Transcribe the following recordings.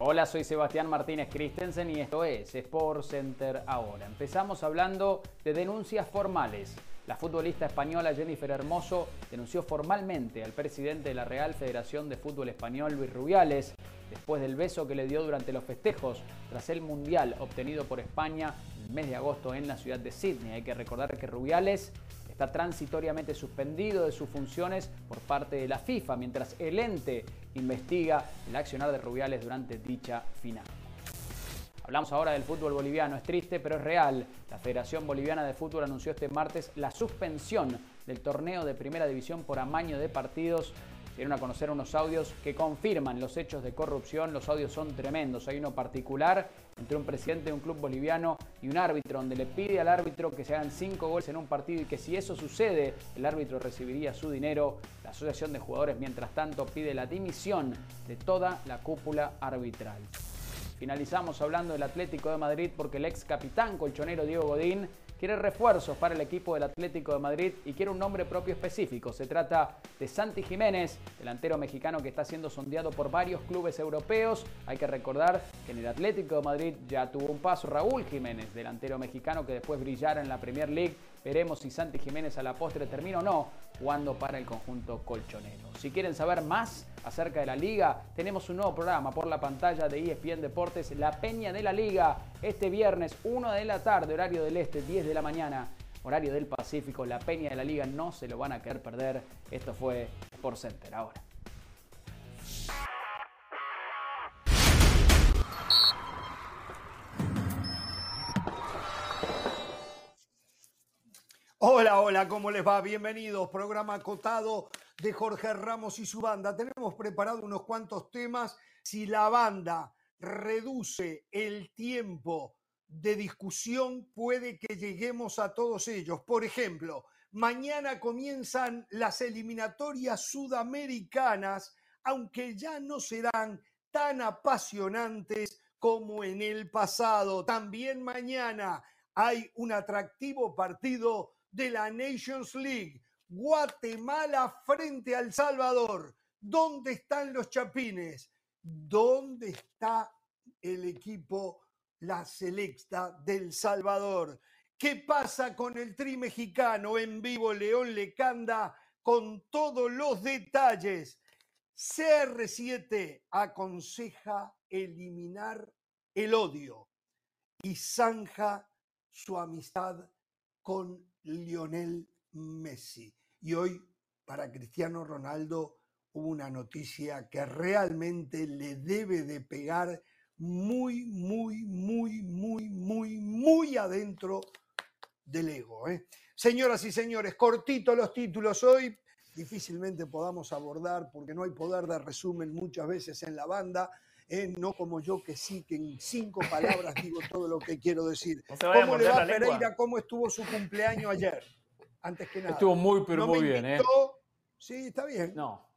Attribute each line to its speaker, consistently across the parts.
Speaker 1: Hola, soy Sebastián Martínez Christensen y esto es Sport Center ahora. Empezamos hablando de denuncias formales. La futbolista española Jennifer Hermoso denunció formalmente al presidente de la Real Federación de Fútbol Español, Luis Rubiales, después del beso que le dio durante los festejos tras el Mundial obtenido por España en el mes de agosto en la ciudad de Sydney. Hay que recordar que Rubiales está transitoriamente suspendido de sus funciones por parte de la FIFA, mientras el ente investiga el accionar de Rubiales durante dicha final. Hablamos ahora del fútbol boliviano, es triste pero es real. La Federación Boliviana de Fútbol anunció este martes la suspensión del torneo de primera división por amaño de partidos dieron a conocer unos audios que confirman los hechos de corrupción. Los audios son tremendos. Hay uno particular entre un presidente de un club boliviano y un árbitro, donde le pide al árbitro que se hagan cinco goles en un partido y que si eso sucede, el árbitro recibiría su dinero. La Asociación de Jugadores, mientras tanto, pide la dimisión de toda la cúpula arbitral. Finalizamos hablando del Atlético de Madrid porque el ex capitán colchonero Diego Godín quiere refuerzos para el equipo del Atlético de Madrid y quiere un nombre propio específico. Se trata de Santi Jiménez, delantero mexicano que está siendo sondeado por varios clubes europeos. Hay que recordar que en el Atlético de Madrid ya tuvo un paso Raúl Jiménez, delantero mexicano que después brillara en la Premier League. Veremos si Santi Jiménez a la postre termina o no jugando para el conjunto colchonero. Si quieren saber más acerca de la liga, tenemos un nuevo programa por la pantalla de ESPN Deportes, La Peña de la Liga, este viernes 1 de la tarde, horario del este, 10 de la mañana, horario del Pacífico, La Peña de la Liga, no se lo van a querer perder. Esto fue por Center ahora.
Speaker 2: Hola, hola, ¿cómo les va? Bienvenidos. Programa acotado de Jorge Ramos y su banda. Tenemos preparado unos cuantos temas. Si la banda reduce el tiempo de discusión, puede que lleguemos a todos ellos. Por ejemplo, mañana comienzan las eliminatorias sudamericanas, aunque ya no serán tan apasionantes como en el pasado. También mañana hay un atractivo partido de la Nations League. Guatemala frente al Salvador. ¿Dónde están los chapines? ¿Dónde está el equipo, la selecta del Salvador? ¿Qué pasa con el tri mexicano en vivo León Lecanda con todos los detalles? CR7 aconseja eliminar el odio y zanja su amistad con Lionel Messi. Y hoy para Cristiano Ronaldo hubo una noticia que realmente le debe de pegar muy, muy, muy, muy, muy, muy adentro del ego. ¿eh? Señoras y señores, cortito los títulos hoy. Difícilmente podamos abordar porque no hay poder de resumen muchas veces en la banda. ¿Eh? no como yo que sí, que en cinco palabras digo todo lo que quiero decir. ¿Cómo le va Pereira? ¿Cómo estuvo su cumpleaños ayer? Antes que nada.
Speaker 1: Estuvo muy, pero muy bien. ¿eh?
Speaker 2: Sí, está bien.
Speaker 1: No,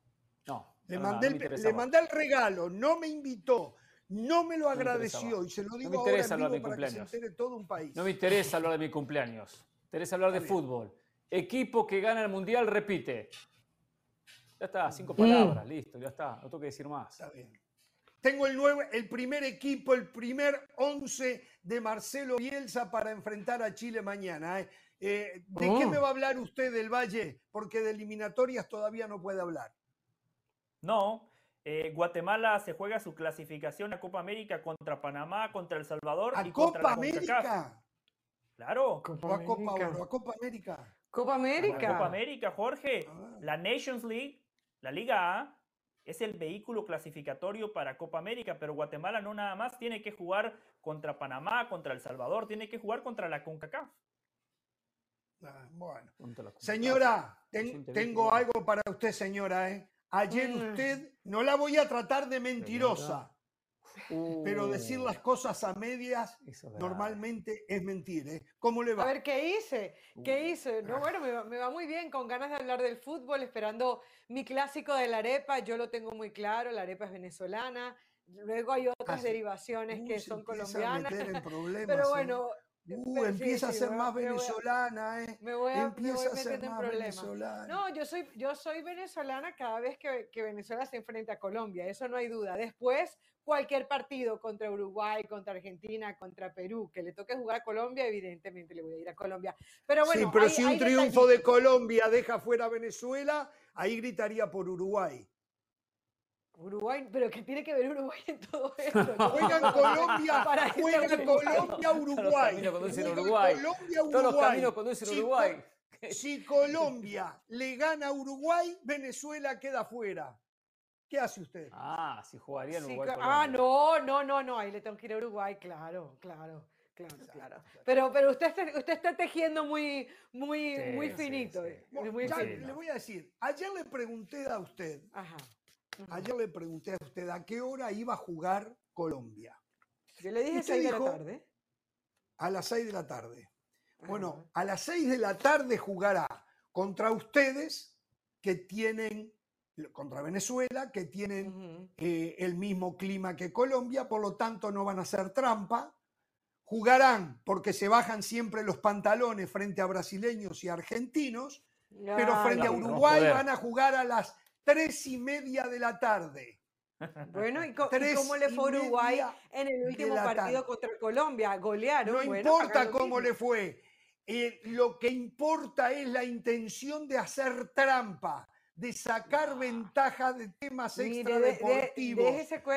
Speaker 1: no.
Speaker 2: Le, mandé, el, le mandé el regalo, no me invitó, no me lo agradeció y se lo digo
Speaker 1: no me interesa
Speaker 2: ahora
Speaker 1: hablar de
Speaker 2: para
Speaker 1: cumpleaños.
Speaker 2: que se entere todo un país.
Speaker 1: No me interesa hablar de mi cumpleaños. Me interesa hablar de fútbol. Equipo que gana el mundial repite. Ya está, cinco
Speaker 2: Mm.
Speaker 1: palabras, listo, ya está. No tengo que decir más.
Speaker 2: Está bien. Tengo el, nuevo, el primer equipo, el primer 11 de Marcelo Bielsa para enfrentar a Chile mañana. ¿eh? Eh, ¿De qué
Speaker 3: Oh.
Speaker 2: me va a hablar usted del Valle? Porque de eliminatorias todavía no puede hablar.
Speaker 3: No, eh, Guatemala se juega su clasificación a Copa América contra Panamá, contra El Salvador
Speaker 2: ¿A
Speaker 3: y contra
Speaker 2: Copa
Speaker 3: la CONCACAF.
Speaker 2: América?
Speaker 3: Claro,
Speaker 2: ¿O a Copa Oro? ¿A Copa América?
Speaker 4: Copa América.
Speaker 3: Copa América, Jorge.
Speaker 2: Ah.
Speaker 3: La Nations League, la Liga A, es el vehículo clasificatorio para Copa América, pero Guatemala no nada más tiene que jugar contra Panamá, contra El Salvador, tiene que jugar contra la CONCACAF.
Speaker 2: Ah, bueno. Señora, ten- tengo algo para usted, señora. ¿eh? Ayer
Speaker 4: Mm.
Speaker 2: usted, no la voy a tratar de mentirosa, pero
Speaker 1: Uh,
Speaker 2: decir las cosas a medias
Speaker 1: es
Speaker 2: normalmente es mentir. ¿eh? ¿Cómo le va?
Speaker 4: A ver, ¿qué hice? ¿Qué
Speaker 1: Uh.
Speaker 4: hice? No, bueno, me va, me va muy bien, con ganas de hablar del fútbol, esperando mi clásico de la arepa. Yo lo tengo muy claro, la arepa es venezolana. Luego hay otras
Speaker 2: sí.
Speaker 4: derivaciones
Speaker 2: Uy,
Speaker 4: que
Speaker 2: se
Speaker 4: son colombianas.
Speaker 2: meter en problemas,
Speaker 4: Pero
Speaker 2: ¿eh? Uh, empieza a
Speaker 4: sí,
Speaker 2: ser más
Speaker 4: a- voy
Speaker 2: venezolana, ¿eh?
Speaker 4: Me voy a, me
Speaker 2: Empieza
Speaker 4: voy
Speaker 2: a ser
Speaker 4: en
Speaker 2: más venezolana.
Speaker 4: No, yo soy, yo soy venezolana cada vez que, que Venezuela se enfrenta a Colombia, eso no hay duda. Después, cualquier partido contra Uruguay, contra Argentina, contra Perú, que le toque jugar a Colombia, evidentemente le voy a ir a Colombia. Pero bueno,
Speaker 2: sí, pero
Speaker 4: hay-
Speaker 2: si un triunfo de. Colombia deja fuera a Venezuela, ahí gritaría por Uruguay.
Speaker 4: Uruguay, pero ¿qué tiene que ver Uruguay en todo esto?
Speaker 2: Juega en Colombia,
Speaker 4: Para irse a
Speaker 2: juega
Speaker 4: Uruguay.
Speaker 2: Colombia, Uruguay.
Speaker 1: caminos conducen a Uruguay.
Speaker 2: Colombia,
Speaker 1: Todos los
Speaker 2: Uruguay.
Speaker 1: caminos conducen a
Speaker 2: Si Co-
Speaker 1: Uruguay.
Speaker 2: Si Colombia le gana a Uruguay, Venezuela queda fuera. ¿Qué hace usted?
Speaker 1: Ah, si jugaría en Uruguay.
Speaker 4: ah, no, no, no, no, ahí le tengo que ir a Uruguay, claro, claro, claro, claro. Pero, pero usted, está, usted está tejiendo muy, muy,
Speaker 1: Sí,
Speaker 4: muy
Speaker 1: sí,
Speaker 4: finito.
Speaker 1: sí.
Speaker 4: eh,
Speaker 2: Bueno,
Speaker 4: muy
Speaker 2: ya
Speaker 4: finito.
Speaker 2: le voy a decir, ayer le pregunté a usted,
Speaker 4: Ajá.
Speaker 2: Ayer le pregunté a usted a qué hora iba a jugar Colombia.
Speaker 4: Yo le dije
Speaker 2: usted
Speaker 4: 6 de la
Speaker 2: dijo-
Speaker 4: tarde.
Speaker 2: A las 6 de la tarde. Bueno, a las 6 de la tarde jugará contra ustedes que tienen, contra Venezuela, que tienen eh, el mismo clima que Colombia, por lo tanto no van a hacer trampa. Jugarán porque se bajan siempre los pantalones frente a brasileños y argentinos, pero frente a Uruguay van a jugar a las tres y media de la tarde.
Speaker 4: Bueno, ¿y, co- y
Speaker 2: Tres
Speaker 4: cómo le fue a Uruguay en el último partido
Speaker 2: tarde.
Speaker 4: contra Colombia? Golearon.
Speaker 2: No
Speaker 4: bueno,
Speaker 2: importa cómo
Speaker 4: mismo.
Speaker 2: le fue. eh, lo que importa es la intención de hacer trampa, de sacar ventaja de temas
Speaker 4: Mire,
Speaker 2: extra
Speaker 4: de- de-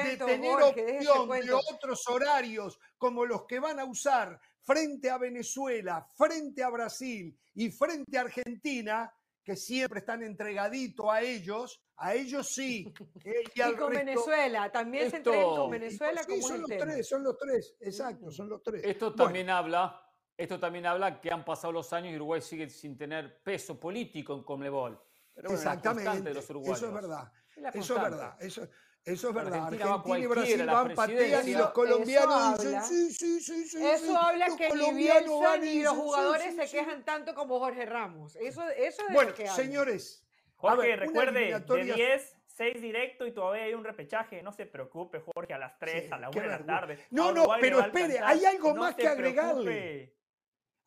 Speaker 2: de tener
Speaker 4: Jorge,
Speaker 2: opción de otros horarios como los que van a usar frente a Venezuela, frente a Brasil y frente a Argentina, que siempre están entregaditos a ellos, a ellos sí. eh,
Speaker 4: Y
Speaker 2: al
Speaker 4: con
Speaker 2: resto-
Speaker 4: Venezuela, también se
Speaker 1: Esto-
Speaker 4: entregan con Venezuela
Speaker 2: Sí,
Speaker 4: como
Speaker 2: son los
Speaker 4: tema.
Speaker 2: tres, son los tres, exacto, son los tres.
Speaker 1: Esto
Speaker 2: Bueno,
Speaker 1: también habla, esto también habla que han pasado los años y Uruguay sigue sin tener peso político en Conmebol. Pero bueno,
Speaker 2: Exactamente,
Speaker 1: de los
Speaker 2: eso
Speaker 1: uruguayos.
Speaker 2: es verdad.
Speaker 1: Es la
Speaker 2: Eso es verdad, eso, eso es verdad.
Speaker 1: Argentina
Speaker 2: y Brasil van, patean y los
Speaker 4: Eso-
Speaker 2: colombianos
Speaker 4: eso
Speaker 2: dicen
Speaker 4: habla-
Speaker 2: sí, sí, sí, sí.
Speaker 4: Eso
Speaker 2: sí,
Speaker 4: habla
Speaker 2: los
Speaker 4: que ni
Speaker 2: colombianos
Speaker 4: Bielsa
Speaker 2: van y
Speaker 4: ni los
Speaker 2: sí,
Speaker 4: jugadores
Speaker 2: sí,
Speaker 4: se
Speaker 2: sí.
Speaker 4: quejan tanto como Jorge Ramos. Eso, eso es
Speaker 2: Bueno,
Speaker 4: lo que habla.
Speaker 2: señores,
Speaker 3: Jorge,
Speaker 2: ver,
Speaker 3: recuerde, de
Speaker 2: eliminatoria-
Speaker 3: 10, 6 directo y todavía hay un repechaje. No se preocupe, Jorge, a las 3,
Speaker 2: Sí,
Speaker 3: a la
Speaker 2: qué
Speaker 3: 1 de la tarde.
Speaker 2: No, no, pero espere, hay algo
Speaker 3: No
Speaker 2: más que agregarle.
Speaker 3: preocupe.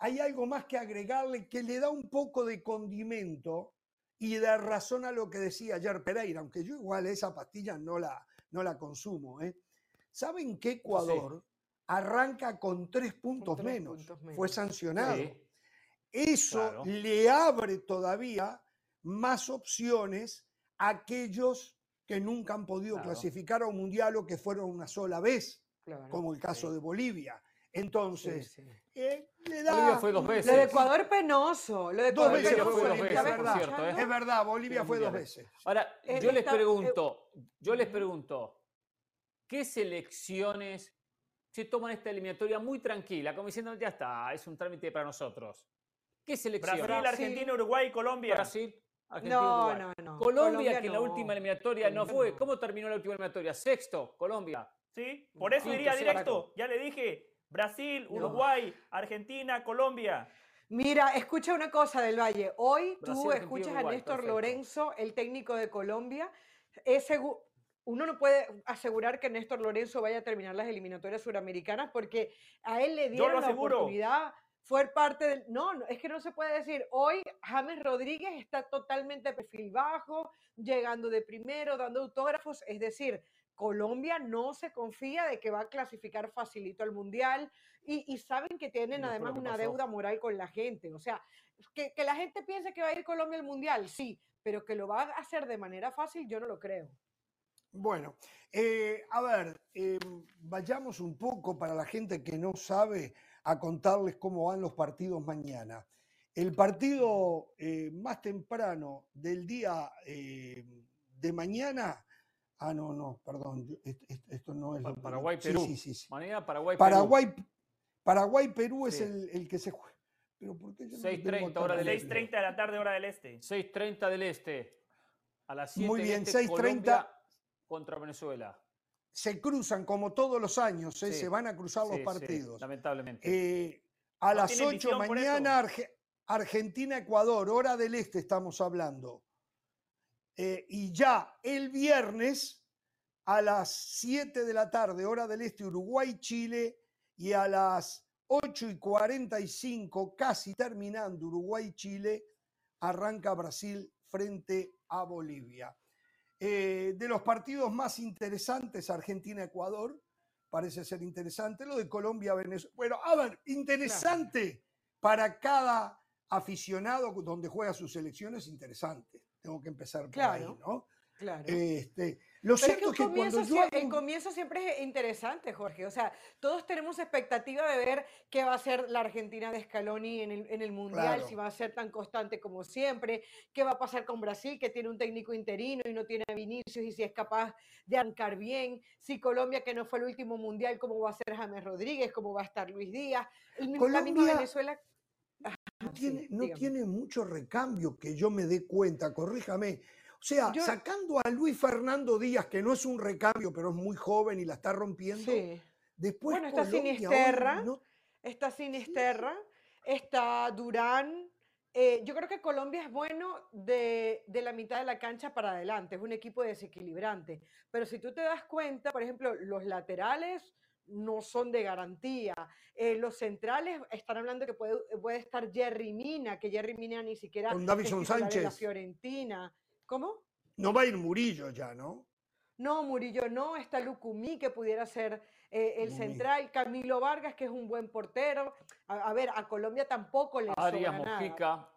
Speaker 2: hay algo más que agregarle que le da un poco de condimento y da razón a lo que decía ayer Pereira, aunque yo igual esa pastilla no la, no la consumo. ¿eh? ¿Saben que Ecuador arranca con tres puntos,
Speaker 4: tres
Speaker 2: menos?
Speaker 4: puntos
Speaker 2: Fue sancionado.
Speaker 1: Sí.
Speaker 2: Eso
Speaker 1: Claro.
Speaker 2: le abre todavía más opciones a aquellos que nunca han podido
Speaker 1: Claro.
Speaker 2: clasificar a un mundial o que fueron una sola vez,
Speaker 4: Claro,
Speaker 2: como el caso
Speaker 4: sí,
Speaker 2: de Bolivia.
Speaker 4: Sí,
Speaker 2: Entonces,
Speaker 4: sí.
Speaker 2: eh, le da
Speaker 1: Bolivia fue dos veces.
Speaker 4: Lo de Ecuador penoso. Lo de
Speaker 2: Dos
Speaker 4: Ecuador
Speaker 2: veces
Speaker 4: penoso.
Speaker 2: fue dos
Speaker 4: ¿me
Speaker 2: veces,
Speaker 4: estaba
Speaker 2: por cierto?
Speaker 1: ¿eh?
Speaker 2: Es verdad, Bolivia fue dos veces.
Speaker 1: Ahora,
Speaker 4: Eh,
Speaker 1: yo les
Speaker 4: esta- eh,
Speaker 1: pregunto, yo les pregunto, ¿qué selecciones se toman esta eliminatoria muy tranquila, como diciendo, ya está, es un trámite para nosotros? ¿Qué selecciones?
Speaker 3: Brasil,
Speaker 4: Brasil.
Speaker 3: Argentina, Uruguay Colombia.
Speaker 1: Brasil, Argentina,
Speaker 4: No,
Speaker 1: Uruguay.
Speaker 4: no, no.
Speaker 1: Colombia, que en la última eliminatoria no
Speaker 4: Colombia
Speaker 1: fue. ¿Cómo terminó la última eliminatoria? Sexto, Colombia.
Speaker 3: Sí, por eso
Speaker 1: Quinto,
Speaker 3: iría directo. Ya le dije. Brasil,
Speaker 4: No.
Speaker 3: Uruguay, Argentina, Colombia.
Speaker 4: Mira, escucha una cosa del Valle. Hoy
Speaker 1: Brasil,
Speaker 4: tú escuchas a Néstor
Speaker 1: perfecto.
Speaker 4: Lorenzo, el técnico de Colombia. Es segu- Uno no puede asegurar que Néstor Lorenzo vaya a terminar las eliminatorias suramericanas porque a él le
Speaker 3: Yo
Speaker 4: dieron
Speaker 3: lo
Speaker 4: la
Speaker 3: aseguro.
Speaker 4: oportunidad, fue parte del... No, no, es que no se puede decir, hoy James Rodríguez está totalmente perfil bajo, llegando de primero, dando autógrafos, es decir, Colombia no se confía de que va a clasificar facilito al Mundial y, y saben que tienen además una deuda moral con la gente. O sea, que, que la gente piense que va a ir Colombia al Mundial, sí, pero que lo va a hacer de manera fácil, yo no lo creo.
Speaker 2: Bueno, eh, a ver, eh, vayamos un poco para la gente que no sabe a contarles cómo van los partidos mañana. El partido eh, más temprano del día de mañana. Ah, no, no, perdón, yo- esto no es.
Speaker 1: Pa-
Speaker 2: lo que-
Speaker 1: Paraguay,
Speaker 2: sí,
Speaker 1: Perú.
Speaker 2: Sí, sí, sí.
Speaker 1: Mañana Paraguay, Perú.
Speaker 2: Paraguay, Paraguay, Perú es el, el que se juega. Pero ¿por qué yo no lo
Speaker 1: 6:30
Speaker 2: tengo acá
Speaker 1: hora del
Speaker 2: en la
Speaker 1: este.
Speaker 3: 6.30 de la tarde, hora del este.
Speaker 1: 6.30 del Este. A las 7
Speaker 2: Muy bien,
Speaker 1: este,
Speaker 2: 6:30.
Speaker 1: Colombia contra Venezuela.
Speaker 2: Se cruzan como todos los años, ¿eh?
Speaker 1: Sí,
Speaker 2: se van a cruzar los partidos.
Speaker 1: lamentablemente.
Speaker 2: Eh, a
Speaker 3: No
Speaker 2: las
Speaker 3: tienen
Speaker 2: 8
Speaker 3: visión por eso.
Speaker 2: mañana, Arge- Argentina-Ecuador, hora del este estamos hablando. Eh, y ya el viernes, a las 7 de la tarde, hora del este, Uruguay-Chile, y a las 8 y 45, casi terminando Uruguay-Chile, arranca Brasil frente a Bolivia. Eh, de los partidos más interesantes, Argentina-Ecuador, parece ser interesante. Lo de Colombia-Venezuela. Bueno, a ver, interesante para cada aficionado donde juega sus selecciones, interesante. Tengo que empezar por ahí, ¿no?
Speaker 4: Claro.
Speaker 2: Este, lo cierto es que, cuando yo
Speaker 4: el comienzo siempre es interesante, Jorge. O sea, todos tenemos expectativa de ver qué va a ser la Argentina de Scaloni en el, en el Mundial, si va a ser tan constante como siempre, qué va a pasar con Brasil, que tiene un técnico interino y no tiene a Vinicius, y si es capaz de arrancar bien, si Colombia, que no fue el último Mundial, cómo va a ser James Rodríguez, cómo va a estar Luis Díaz, el, la misma Venezuela.
Speaker 2: No, tiene, no tiene mucho recambio que yo me dé cuenta, corríjame o sea, sacando a Luis Fernando Díaz, que no es un recambio, pero es muy joven y la está rompiendo. Sí. Después
Speaker 4: bueno, está Sinisterra, está Sinisterra, está Durán. Eh, yo creo que Colombia es bueno de, de, la mitad de la cancha para adelante, es un equipo desequilibrante. Pero si tú te das cuenta, por ejemplo, los laterales no son de garantía. Eh, los centrales están hablando que puede, puede, estar Jerry Mina, que Jerry Mina ni siquiera
Speaker 2: Con Davison Sánchez.
Speaker 4: la Fiorentina. ¿Cómo?
Speaker 2: No va a ir Murillo ya, ¿no?
Speaker 4: No, Murillo no, está Lucumí, que pudiera ser eh, el central, Camilo Vargas, que es un buen portero. A, ver, a Colombia tampoco le
Speaker 1: Arias Mojica.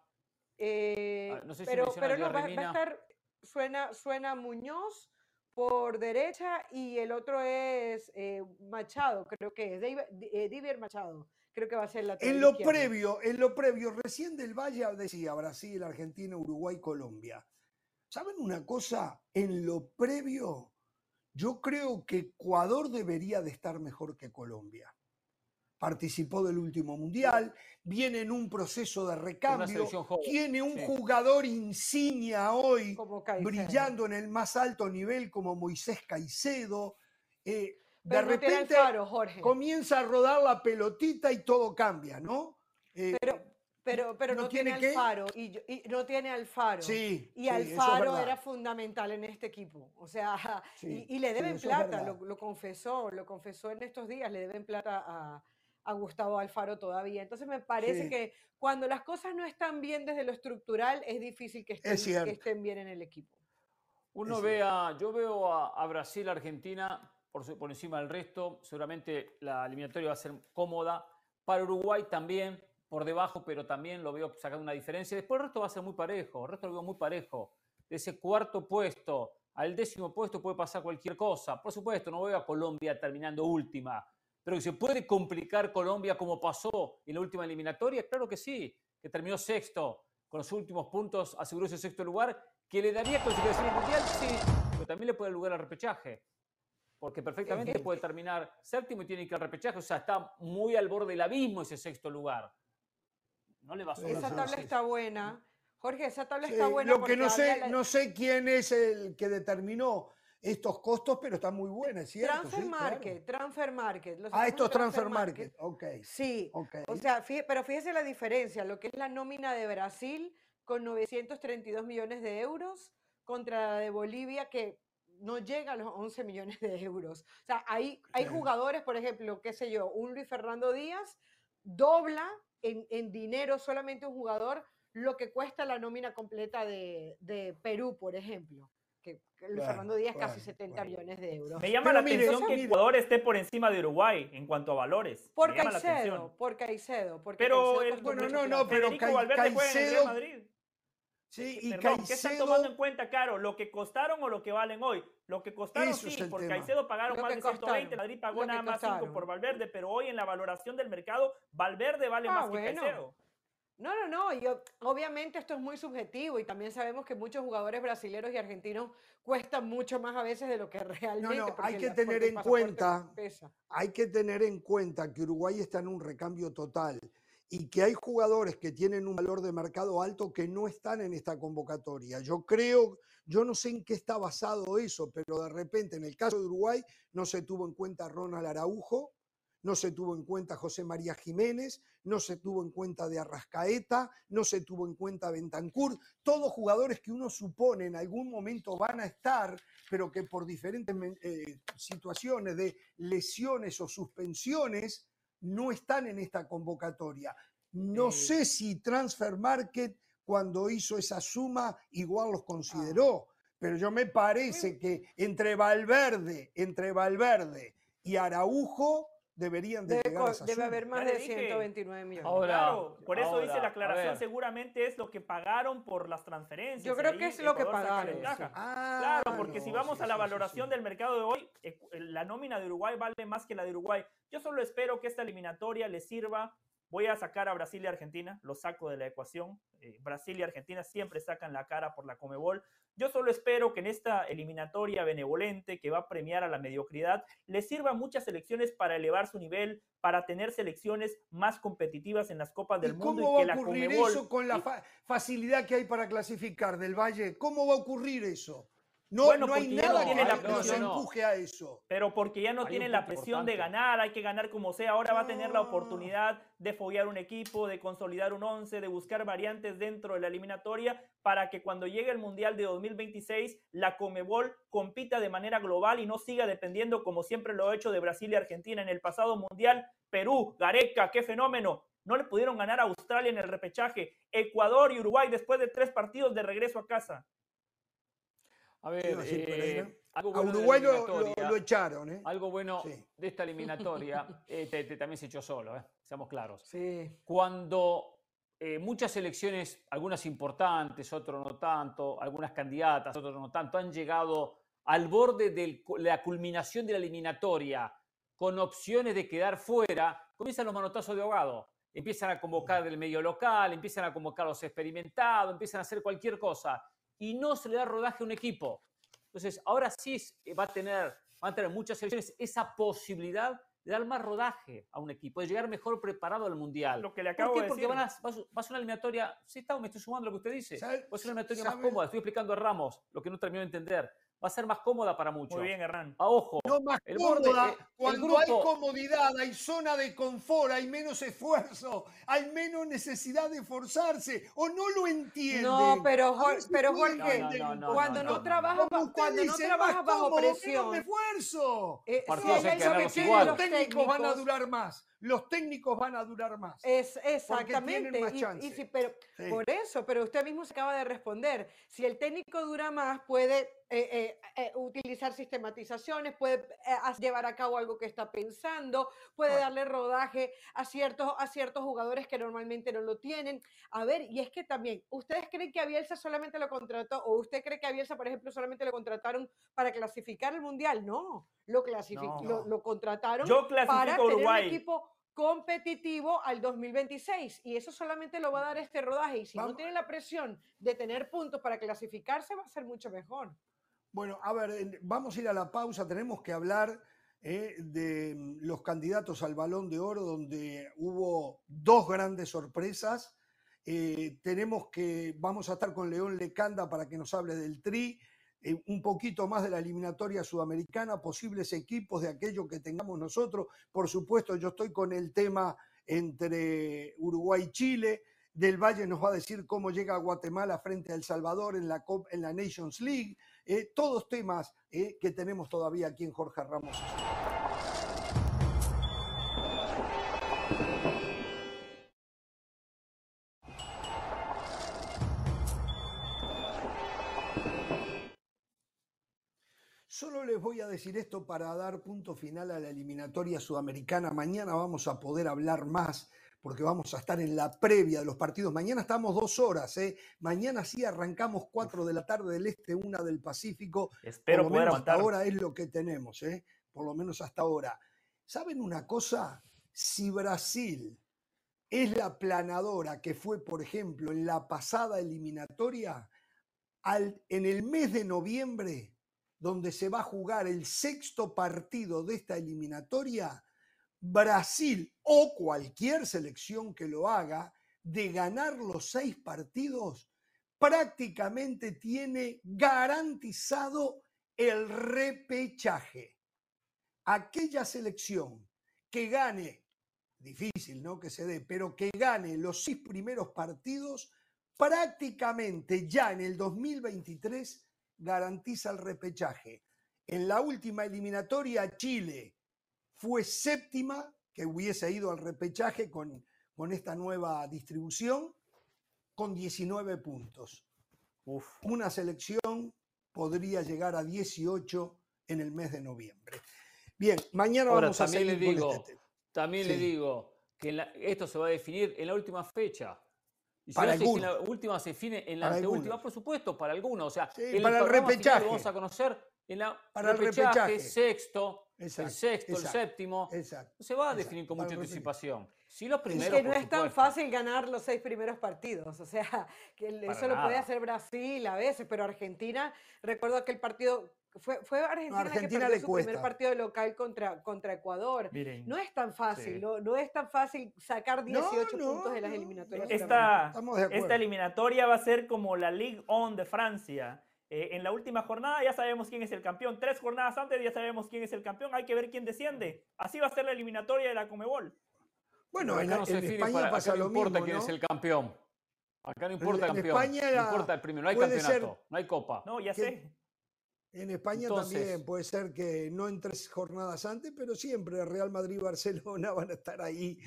Speaker 4: Eh, ah, no sé si pero pero no, va, a estar, suena, suena Muñoz por derecha y el otro es eh, Machado, creo que es, Diver Machado. Creo que va a ser la
Speaker 2: En lo previo, en lo previo, recién del Valle decía Brasil, Argentina, Uruguay, Colombia. ¿Saben una cosa? En lo previo, yo creo que Ecuador debería de estar mejor que Colombia. Participó del último mundial, viene en un proceso de recambio, tiene un jugador insignia hoy, brillando en el más alto nivel como Moisés Caicedo. Eh, de repente comienza a rodar la pelotita y todo cambia, ¿no?
Speaker 4: Eh, pero, pero no, tiene, Alfaro y, no tiene Alfaro. Sí, y Alfaro era fundamental en este equipo. O sea, y, le deben plata, lo, confesó, lo confesó en estos días, le deben plata a, a Gustavo Alfaro todavía. Entonces me parece que cuando las cosas no están bien desde lo estructural, es difícil que estén, que estén bien en el equipo.
Speaker 1: Uno ve a, yo veo a, Brasil, Argentina por, por encima del resto. Seguramente la eliminatoria va a ser cómoda. Para Uruguay también por debajo, pero también lo veo sacando una diferencia. Después el resto va a ser muy parejo, el resto lo veo muy parejo. De ese cuarto puesto al décimo puesto puede pasar cualquier cosa. Por supuesto, no veo a Colombia terminando última, pero que se puede complicar Colombia como pasó en la última eliminatoria, claro que sí, que terminó sexto con los últimos puntos, aseguró ese sexto lugar, que le daría clasificación mundial, sí, pero también le puede dar lugar al repechaje porque perfectamente puede terminar séptimo y tiene que ir al repechaje, o sea, está muy al borde del abismo ese sexto lugar. No le va a
Speaker 4: Esa tabla está buena. Jorge, esa tabla está buena.
Speaker 2: Lo que no sé, no sé quién es el que determinó estos costos, pero está muy buena, es cierto.
Speaker 4: Transfer Market, Transfer Market.
Speaker 2: ah, estos Transfer, Market. ok.
Speaker 4: Sí, o sea, pero fíjese la diferencia, lo que es la nómina de Brasil con 932 millones de euros contra la de Bolivia que no llega a los 11 millones de euros. O sea, hay, hay jugadores, por ejemplo, qué sé yo, un Luis Fernando Díaz dobla en, dinero solamente un jugador lo que cuesta la nómina completa de, Perú, por ejemplo. Que, Luis Fernando Díaz casi 70 millones de euros.
Speaker 3: Me llama la atención que Ecuador esté por encima de Uruguay en cuanto a valores.
Speaker 4: Por Caicedo, por Caicedo. Porque
Speaker 3: pero bueno, no, no, pero Caicedo, Madrid.
Speaker 2: Sí, y Caicedo...
Speaker 3: ¿Qué están tomando en cuenta, Caro? ¿Lo que costaron o lo que valen hoy? Lo que costaron sí, porque Caicedo pagaron más de 120, Madrid pagó nada más 5 por Valverde, pero hoy en la valoración del mercado, Valverde vale ah, más que Caicedo.
Speaker 4: No, no, no, y obviamente esto es muy subjetivo y también sabemos que muchos jugadores brasileños y argentinos cuestan mucho más a veces de lo que realmente.
Speaker 2: No, no, hay que tener en cuenta, hay que tener en cuenta que Uruguay está en un recambio total y que hay jugadores que tienen un valor de mercado alto que no están en esta convocatoria. Yo creo, yo no sé en qué está basado eso, pero de repente en el caso de Uruguay no se tuvo en cuenta Ronald Araujo, no se tuvo en cuenta José María Jiménez, no se tuvo en cuenta de Arrascaeta, no se tuvo en cuenta Bentancur, todos jugadores que uno supone en algún momento van a estar, pero que por diferentes eh, situaciones de lesiones o suspensiones no están en esta convocatoria. No sé si Transfer Market cuando hizo esa suma igual los consideró, pero yo me parece que entre Valverde, entre Valverde y Araujo deberían de
Speaker 4: debe, debe haber más de 129 millones.
Speaker 3: Ahora, por eso dice la aclaración, seguramente es lo que pagaron por las transferencias.
Speaker 4: Yo creo que es lo que pagaron.
Speaker 3: Ah, claro, porque si vamos a la valoración del mercado de hoy, eh, la nómina de Uruguay vale más que la de Uruguay. Yo solo espero que esta eliminatoria le sirva Voy a sacar a Brasil y Argentina, lo saco de la ecuación. Eh, Brasil y Argentina siempre sacan la cara por la Comebol. Yo solo espero que en esta eliminatoria benevolente que va a premiar a la mediocridad, le sirva a muchas selecciones para elevar su nivel, para tener selecciones más competitivas en las Copas del Mundo.
Speaker 2: ¿Cómo va a ocurrir eso con la facilidad que hay para clasificar del Valle? ¿Cómo va a ocurrir eso? No, bueno, no hay nada no que nos empuje a eso.
Speaker 3: Pero porque ya no tienen la presión de ganar, hay que ganar como sea. Ahora va a tener la oportunidad de follar un equipo, de consolidar un once, de buscar variantes dentro de la eliminatoria para que cuando llegue el Mundial de 2026 la Comebol compita de manera global y no siga dependiendo como siempre lo ha hecho de Brasil y Argentina en el pasado Mundial. Perú, Gareca, qué fenómeno. No le pudieron ganar a Australia en el repechaje. Ecuador y Uruguay después de tres partidos de regreso a casa.
Speaker 1: A ver, eh,
Speaker 2: algo bueno a Uruguay lo, echaron. ¿eh?
Speaker 1: Algo bueno de esta eliminatoria, eh, también se echó solo, seamos claros.
Speaker 4: Sí.
Speaker 1: Cuando muchas elecciones, algunas importantes, otras no tanto, algunas candidatas, otras no tanto, han llegado al borde de la culminación de la eliminatoria con opciones de quedar fuera, comienzan los manotazos de ahogado. Empiezan a convocar del medio local, empiezan a convocar los experimentados, empiezan a hacer cualquier cosa y no se le da rodaje a un equipo. Entonces, ahora sí eh, va a tener, van a tener muchas selecciones esa posibilidad de dar más rodaje a un equipo, de llegar mejor preparado al Mundial.
Speaker 3: Lo que le acabo
Speaker 1: ¿Por
Speaker 3: qué?
Speaker 1: Porque va a ser una eliminatoria, sí, está, me estoy sumando lo que usted dice, va a ser una eliminatoria más cómoda. Estoy explicando a Ramos lo que no terminó de entender va a ser más cómoda para muchos.
Speaker 3: Muy bien, Hernán.
Speaker 1: A ojo.
Speaker 2: No más cómoda. Eh, cuando hay comodidad, hay zona de confort, hay menos esfuerzo, hay menos necesidad de esforzarse. ¿O no lo entienden?
Speaker 4: No, pero, pero Jorge, cuando no, trabajas cuando no trabajas bajo presión.
Speaker 2: Menos esfuerzo.
Speaker 1: Eh, si hay
Speaker 2: los técnicos van a durar más los técnicos van a durar más.
Speaker 4: Es exactamente. Y, pero, Por eso, pero usted mismo se acaba de responder. Si el técnico dura más, puede eh, eh, eh, utilizar sistematizaciones, puede llevar a cabo algo que está pensando, puede darle rodaje a ciertos, a ciertos jugadores que normalmente no lo tienen. A ver, y es que también, ¿ustedes creen que a Bielsa solamente lo contrató o usted cree que a Bielsa, por ejemplo, solamente lo contrataron para clasificar el Mundial? No, lo, clasificó, lo, contrataron para tener un equipo competitivo al 2026 y eso solamente lo va a dar este rodaje y si no tiene la presión de tener puntos para clasificarse va a ser mucho mejor.
Speaker 2: Bueno, a ver, vamos a ir a la pausa, tenemos que hablar eh, de mm, los candidatos al balón de oro donde hubo dos grandes sorpresas. Eh, tenemos que, vamos a estar con León Lecanda para que nos hable del Tri eh, un poquito más de la eliminatoria sudamericana, posibles equipos de aquello que tengamos nosotros. Por supuesto, yo estoy con el tema entre Uruguay y Chile. Del Valle nos va a decir cómo llega Guatemala frente a El Salvador en la, en la Nations League. Eh, todos temas eh, que tenemos todavía aquí en Jorge Ramos. Solo les voy a decir esto para dar punto final a la eliminatoria sudamericana. Mañana vamos a poder hablar más porque vamos a estar en la previa de los partidos. Mañana estamos dos horas, ¿eh? Mañana sí arrancamos cuatro de la tarde del este, una del Pacífico.
Speaker 3: Espero
Speaker 2: Por lo menos hasta ahora es lo que tenemos, ¿eh? Por lo menos hasta ahora. ¿Saben una cosa? Si Brasil es la planadora que fue, por ejemplo, en la pasada eliminatoria, al, en el mes de noviembre donde se va a jugar el sexto partido de esta eliminatoria, Brasil o cualquier selección que lo haga, de ganar los seis partidos, prácticamente tiene garantizado el repechaje. Aquella selección que gane, difícil, ¿no? Que se dé, pero que gane los seis primeros partidos, prácticamente ya en el 2023 garantiza el repechaje. En la última eliminatoria, Chile fue séptima que hubiese ido al repechaje con, con esta nueva distribución, con 19 puntos. Una selección podría llegar a 18 en el mes de noviembre. Bien, mañana vamos a seguir
Speaker 5: le digo, este También le digo que esto se va a definir en la última fecha. Y si para no la última se define en la última, por supuesto, para algunos. O sea,
Speaker 2: para el repechaje.
Speaker 5: vamos a conocer en la para el repechaje, sexto, el sexto, el séptimo. Exacto, se va a definir con mucha anticipación. Sí, los primeros.
Speaker 4: Es que no es tan fácil ganar los seis primeros partidos. O sea, que eso lo puede hacer Brasil a veces, pero Argentina, recuerdo que el partido fue, fue Argentina, Argentina, que perdió su primer partido local contra, contra Ecuador. no es tan fácil, no, es tan fácil sacar 18 puntos de las eliminatorias.
Speaker 3: Esta, esta eliminatoria va a ser como la Ligue 1 de Francia. Eh, en la última jornada ya sabemos quién es el campeón. Tres jornadas antes ya sabemos quién es el campeón. Hay que ver quién desciende. Así va a ser la eliminatoria de la Comebol.
Speaker 5: Bueno, en, España pasa lo mismo. No importa quién es el campeón. Acá no importa el campeón. España no importa el primero. No hay campeonato. no hay copa.
Speaker 3: No, ya sé.
Speaker 2: En España también puede ser que no en tres jornadas antes, pero siempre Real Madrid y Barcelona van a estar ahí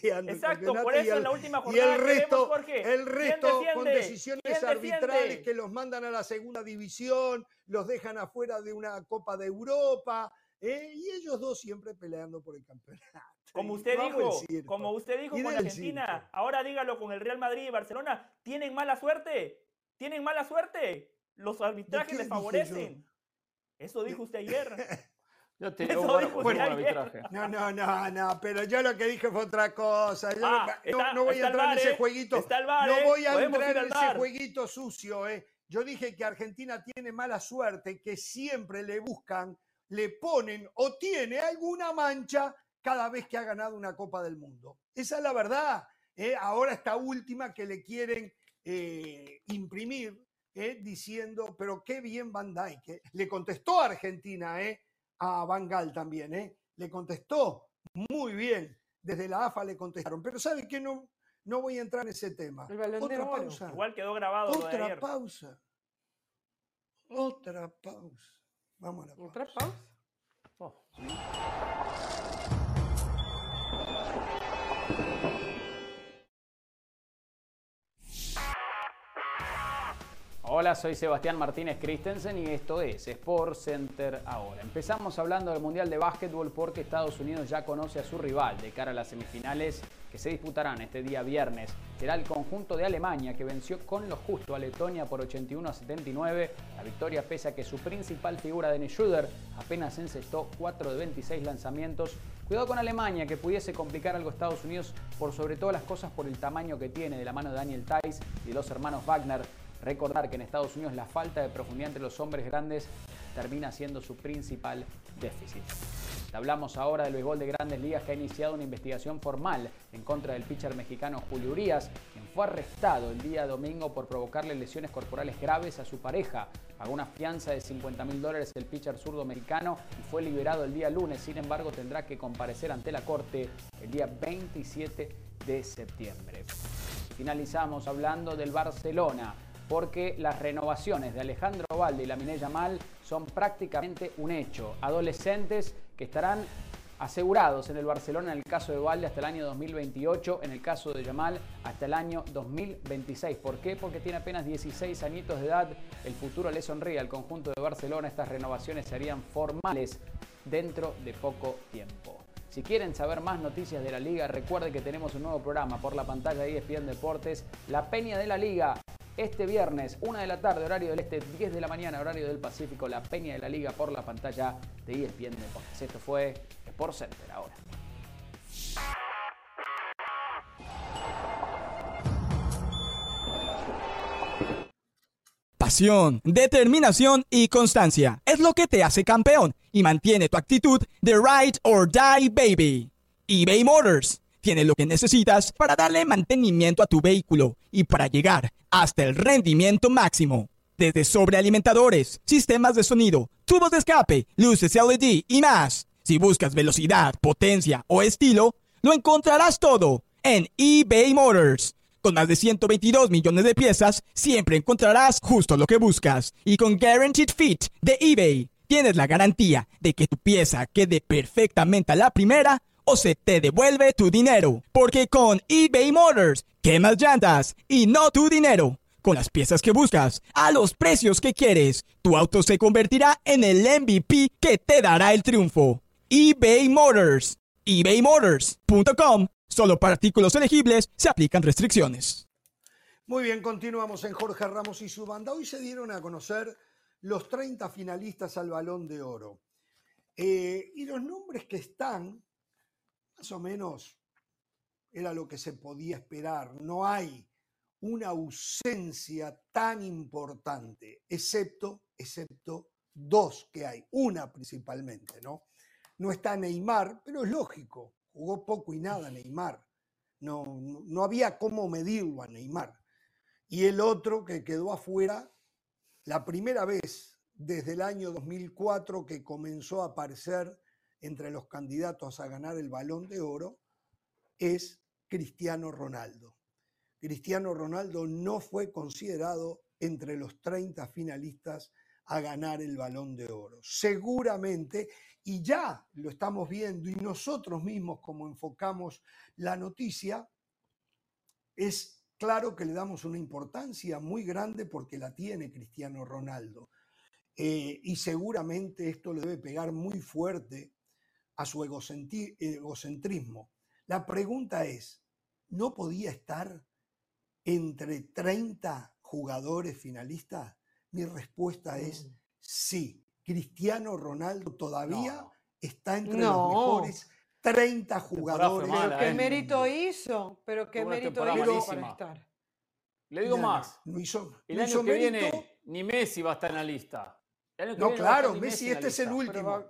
Speaker 2: peleando.
Speaker 3: Exacto, por eso en la última jornada.
Speaker 2: Y el resto, el resto con decisiones arbitrales que los mandan a la segunda división, los dejan afuera de una Copa de Europa, ¿eh? y ellos dos siempre peleando por el campeonato.
Speaker 3: Como usted dijo, como usted dijo con Argentina, ahora dígalo con el Real Madrid y Barcelona, ¿tienen mala suerte? ¿Tienen mala suerte? Los arbitrajes les favorecen. Eso dijo usted ayer.
Speaker 5: Yo te digo, bueno, arbitraje.
Speaker 2: No, no, no, no, pero yo lo que dije fue otra cosa. Ah, no, voy a entrar en ese ¿eh? jueguito. no ¿eh? voy a entrar en ese jueguito sucio. ¿eh? Yo dije que Argentina tiene mala suerte, que siempre le buscan, le ponen o tiene alguna mancha cada vez que ha ganado una Copa del Mundo. Esa es la verdad. ¿eh? Ahora esta última que le quieren imprimir eh, diciendo, pero qué bien Van Dijk. Le contestó a Argentina, eh, a Van Gaal también, eh, le contestó muy bien. Desde la AFA le contestaron. Pero ¿sabe qué? No, no voy a entrar en ese tema.
Speaker 3: Otra pausa. Igual quedó grabado.
Speaker 2: Otra pausa. Otra pausa. Vamos a la pausa.
Speaker 4: ¿Otra pausa? Oh.
Speaker 1: Hola, soy Sebastián Martínez Christensen y esto es Sport Center ahora. Empezamos hablando del Mundial de Básquetbol porque Estados Unidos ya conoce a su rival de cara a las semifinales que se disputarán este día viernes. Será el conjunto de Alemania que venció con lo justo a Letonia por 81 a 79. La victoria pese a que su principal figura, Dennis Schroeder, apenas encestó 4 de 26 lanzamientos. Cuidado con Alemania que pudiese complicar algo a Estados Unidos por sobre todas las cosas por el tamaño que tiene de la mano de Daniel Tice y de los hermanos Wagner Recordar que en Estados Unidos la falta de profundidad entre los hombres grandes termina siendo su principal déficit. Hablamos ahora del béisbol de grandes ligas que ha iniciado una investigación formal en contra del pitcher mexicano Julio Urias, quien fue arrestado el día domingo por provocarle lesiones corporales graves a su pareja. Pagó una fianza de 50 mil dólares el pitcher zurdo americano y fue liberado el día lunes. Sin embargo, tendrá que comparecer ante la corte el día 27 de septiembre. Finalizamos hablando del Barcelona porque las renovaciones de Alejandro Valde y la Miné Yamal son prácticamente un hecho. Adolescentes que estarán asegurados en el Barcelona en el caso de Valde hasta el año 2028, en el caso de Yamal hasta el año 2026. ¿Por qué? Porque tiene apenas 16 añitos de edad. El futuro le sonríe al conjunto de Barcelona. Estas renovaciones serían formales dentro de poco tiempo. Si quieren saber más noticias de la liga, recuerden que tenemos un nuevo programa por la pantalla de ESPN Deportes, La Peña de la Liga este viernes, 1 de la tarde, horario del este, 10 de la mañana, horario del Pacífico, la Peña de la Liga por la pantalla de ESPN Deportes. Esto fue Sport Center ahora.
Speaker 6: Pasión, determinación y constancia es lo que te hace campeón y mantiene tu actitud de ride or die baby. eBay Motors tiene lo que necesitas para darle mantenimiento a tu vehículo y para llegar hasta el rendimiento máximo. Desde sobrealimentadores, sistemas de sonido, tubos de escape, luces LED y más. Si buscas velocidad, potencia o estilo, lo encontrarás todo en eBay Motors. Con más de 122 millones de piezas, siempre encontrarás justo lo que buscas. Y con Guaranteed Fit de eBay, tienes la garantía de que tu pieza quede perfectamente a la primera o se te devuelve tu dinero. Porque con eBay Motors, quemas llantas y no tu dinero. Con las piezas que buscas, a los precios que quieres, tu auto se convertirá en el MVP que te dará el triunfo. eBay Motors. ebaymotors.com. Solo para artículos elegibles se aplican restricciones.
Speaker 2: Muy bien, continuamos en Jorge Ramos y su banda. Hoy se dieron a conocer los 30 finalistas al Balón de Oro. Eh, y los nombres que están, más o menos, era lo que se podía esperar. No hay una ausencia tan importante, excepto, excepto dos que hay, una principalmente, ¿no? No está Neymar, pero es lógico, jugó poco y nada Neymar. No, no, no había cómo medirlo a Neymar. Y el otro que quedó afuera, la primera vez desde el año 2004 que comenzó a aparecer entre los candidatos a ganar el balón de oro, es Cristiano Ronaldo. Cristiano Ronaldo no fue considerado entre los 30 finalistas a ganar el balón de oro. Seguramente, y ya lo estamos viendo, y nosotros mismos como enfocamos la noticia, es claro que le damos una importancia muy grande porque la tiene Cristiano Ronaldo. Eh, y seguramente esto le debe pegar muy fuerte a su egocentrismo. La pregunta es, ¿no podía estar entre 30 jugadores finalistas? Mi respuesta es mm. sí. Cristiano Ronaldo todavía está entre los mejores 30 jugadores.
Speaker 4: Pero qué ¿eh? mérito hizo, pero qué mérito hizo para estar.
Speaker 5: Le digo más. el año que viene ni Messi va a estar en la lista.
Speaker 2: No, claro, Messi, este es el último.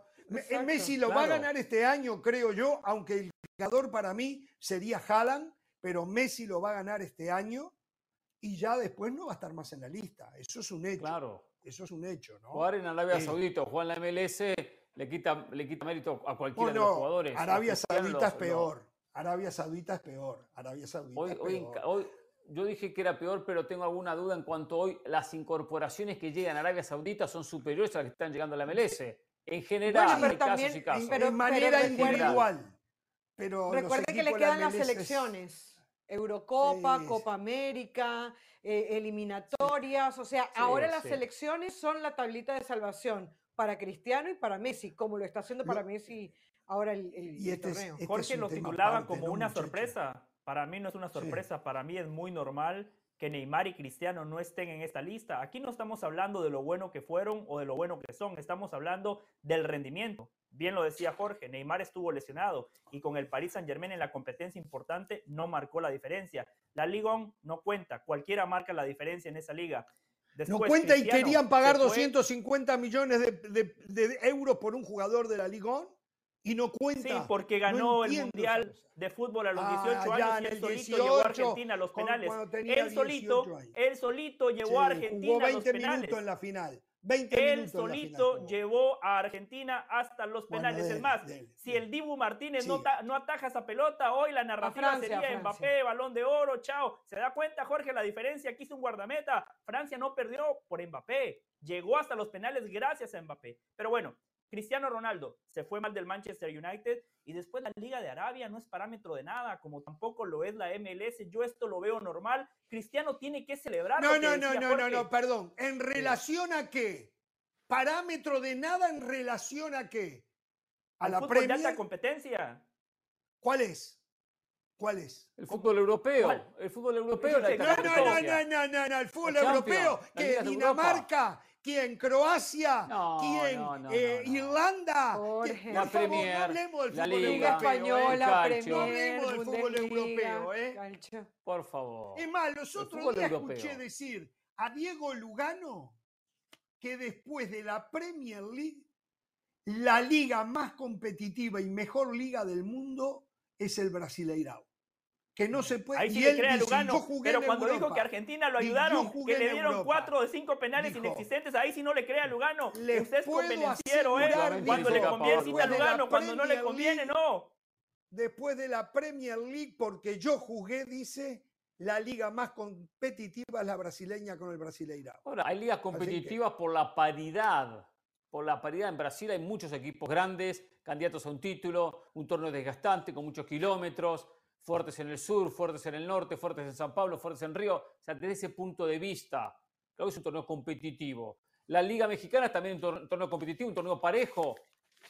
Speaker 2: Messi lo va a ganar este año, creo yo, aunque el ganador para mí sería Haaland, pero Messi lo va a ganar este año y ya después no va a estar más en la lista. Eso es un hecho. Claro. Eso es un hecho, ¿no?
Speaker 5: Jugar en Arabia eh, Saudita, jugar en la MLS le quita, le quita mérito a cualquiera de los jugadores.
Speaker 2: Arabia Saudita es peor. Arabia Saudita es peor. Arabia Saudita
Speaker 5: hoy,
Speaker 2: es peor.
Speaker 5: Hoy, yo dije que era peor, pero tengo alguna duda en cuanto hoy las incorporaciones que llegan a Arabia Saudita son superiores a las que están llegando a la MLS. En general,
Speaker 2: bueno, casos y casos. Pero, de manera individual. Pero
Speaker 4: recuerde que le quedan las elecciones. Eurocopa, Copa América, eh, eliminatorias. O sea, ahora las elecciones son la tablita de salvación para Cristiano y para Messi, como lo está haciendo para Messi ahora el, el,
Speaker 3: este torneo. Este Jorge lo titulaba como una sorpresa. Para mí no es una sorpresa, para mí es muy normal que Neymar y Cristiano no estén en esta lista. Aquí no estamos hablando de lo bueno que fueron o de lo bueno que son, estamos hablando del rendimiento. Bien lo decía Jorge, Neymar estuvo lesionado y con el Paris Saint-Germain en la competencia importante no marcó la diferencia. La Liga no cuenta, cualquiera marca la diferencia en esa liga.
Speaker 2: No cuenta y querían pagar 250 millones de, euros por un jugador de la Liga y no cuenta.
Speaker 3: Sí, porque ganó el Mundial de Fútbol a los 18 ah, años y él solito llevó a Argentina a los penales. Él solito, él solito llevó a Argentina a los penales.
Speaker 2: minutos en la final. 20
Speaker 3: él solito llevó a Argentina hasta los penales. es más, si el Dibu Martínez no, no, ataja esa pelota, hoy la narrativa sería Mbappé, balón de oro, chao. ¿Se da cuenta, Jorge, la diferencia? Aquí hizo un guardameta. Francia no perdió por Mbappé. Llegó hasta los penales gracias a Mbappé. Pero bueno, Cristiano Ronaldo se fue mal del Manchester United y después la Liga de Arabia no es parámetro de nada, como tampoco lo es la MLS. Yo esto lo veo normal. Cristiano tiene que celebrar.
Speaker 2: No, no, no, no, no, no, perdón. ¿En relación a qué? ¿Parámetro de nada en relación a qué?
Speaker 3: A la de alta competencia.
Speaker 2: ¿Cuál es? ¿Cuál es?
Speaker 5: El fútbol europeo. El fútbol europeo.
Speaker 2: No, no, no, no, no, no, no, el fútbol europeo. Que Dinamarca ¿Quién? ¿Croacia? ¿Quién? Eh, ¿Irlanda?
Speaker 5: la Premier, no hablemos del fútbol Liga
Speaker 4: Española, Premier,
Speaker 2: no hablemos del fútbol europeo. ¿eh?
Speaker 5: Por favor.
Speaker 2: Es más, los otros días escuché decir a Diego Lugano que después de la Premier League, la liga más competitiva y mejor liga del mundo es el Brasileirao que no se puede.
Speaker 3: Ahí sí le crea Lugano, pero cuando dijo que Argentina lo ayudaron, que le dieron cuatro de cinco penales inexistentes, ahí sí no le crea a Lugano. Usted es convenenciero, ¿eh? Cuando le conviene cita Lugano, cuando no le conviene, no.
Speaker 2: Después de la Premier League, porque yo jugué, dice, la liga más competitiva es la brasileña con el Brasileirao.
Speaker 5: Ahora, hay ligas competitivas por la paridad por la paridad. En Brasil hay muchos equipos grandes, candidatos a un título, un torneo desgastante con muchos kilómetros, fuertes en el sur, fuertes en el norte, fuertes en San Pablo, fuertes en Río. O sea, desde ese punto de vista, creo que es un torneo competitivo. La Liga Mexicana es también un torneo competitivo, un torneo parejo.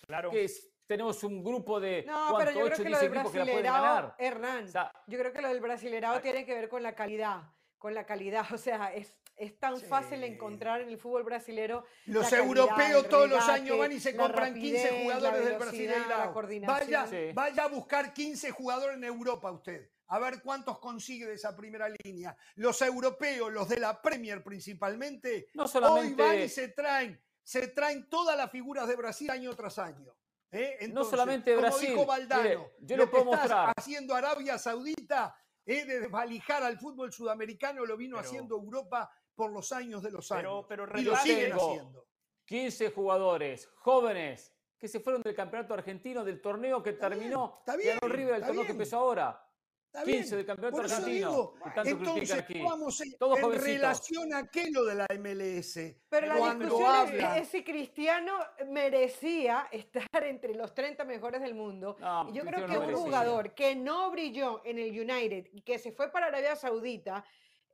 Speaker 5: Claro. Que tenemos un grupo de
Speaker 4: no, pero yo creo que lo del equipos que la pueden ganar. Hernán, yo creo que lo del brasilerado tiene que ver con la calidad, con la calidad, o sea, es es tan fácil encontrar en el fútbol brasilero.
Speaker 2: Los europeos todos los años van y se compran 15 jugadores del Brasileirao. Vaya, vaya a buscar 15 jugadores en Europa usted. A ver cuántos consigue de esa primera línea. Los europeos, los de la Premier principalmente, no hoy van y se traen, se traen todas las figuras de Brasil año tras año. ¿eh?
Speaker 5: no solamente Brasil.
Speaker 2: Como dijo Valdano, yo lo puedo mostrar. haciendo Arabia Saudita ¿eh? de desvalijar al fútbol sudamericano, lo vino haciendo Europa por los años de los años. Pero, y lo siguen haciendo.
Speaker 5: 15 jugadores jóvenes que se fueron del campeonato argentino, del torneo que terminó. está bien, River, el torneo que empezó ahora. 15 del campeonato argentino.
Speaker 2: entonces, vamos en, relación a qué lo de la MLS.
Speaker 4: Pero la discusión es si Cristiano merecía estar entre los 30 mejores del mundo. y yo creo que un jugador que no brilló en el United y que se fue para Arabia Saudita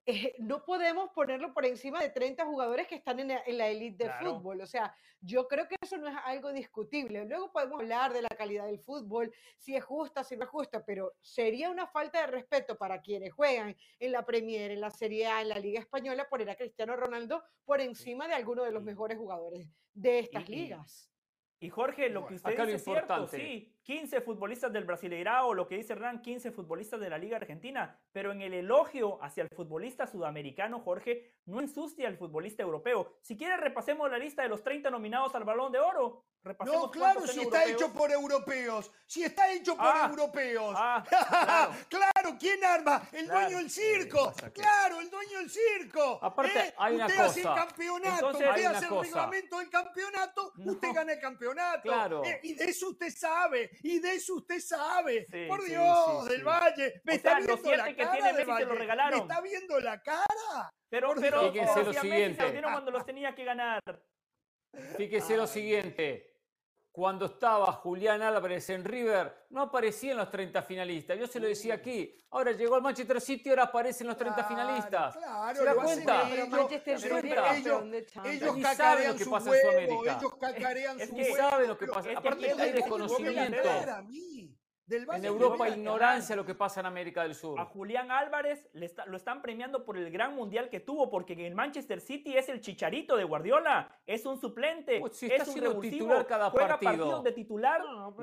Speaker 4: eh, no podemos ponerlo por encima de 30 jugadores que están en la, élite de fútbol. O sea, yo creo que eso no es algo discutible. Luego podemos hablar de la calidad del fútbol, si es justa, si no es justa, pero sería una falta de respeto para quienes juegan en la Premier, en la Serie A, en la Liga Española, poner a Cristiano Ronaldo por encima de alguno de los mejores jugadores de estas ligas.
Speaker 3: Y Jorge, lo que usted dice es cierto, sí, 15 futbolistas del Brasileirao, lo que dice Hernán, 15 futbolistas de la Liga Argentina, pero en el elogio hacia el futbolista sudamericano, Jorge, no ensucia al futbolista europeo. Si quiere, repasemos la lista de los 30 nominados al Balón de Oro
Speaker 2: no, claro, si está hecho por europeos. Si está hecho por ah, europeos. Ah, claro. ¿quién arma? El dueño del circo. Claro, el dueño del circo.
Speaker 5: Aparte,
Speaker 2: ¿Eh?
Speaker 5: hay una
Speaker 2: usted hace el campeonato, usted hace el reglamento del campeonato, usted gana el campeonato. Claro. ¿Eh? y de eso usted sabe, y de eso usted sabe. por Dios, del Valle. Me está viendo la cara tiene Lo regalaron. Me está viendo la cara.
Speaker 3: Pero, pero, fíjense lo siguiente. cuando los tenía que ganar.
Speaker 5: Fíjese lo siguiente cuando estaba Julián Álvarez en River, no aparecía en los 30 finalistas. Yo se lo decía aquí. Ahora llegó al Manchester City, ahora aparecen los 30 finalistas. Claro, ¿Se da cuenta?
Speaker 2: Pero Manchester City ellos, ellos cacarean lo que pasa en Sudamérica. Ellos cacarean
Speaker 5: es que saben lo que pasa. Aparte hay desconocimiento. En Europa ignorancia lo que pasa en América del Sur.
Speaker 3: A Julián Álvarez lo están premiando por el gran mundial que tuvo, porque en el Manchester City es el chicharito de Guardiola, es un suplente, pues es un revulsivo, titular cada juega partido. partidos de titular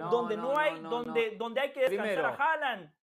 Speaker 3: donde no, hay, donde, donde hay que descansar Primero, a Haaland.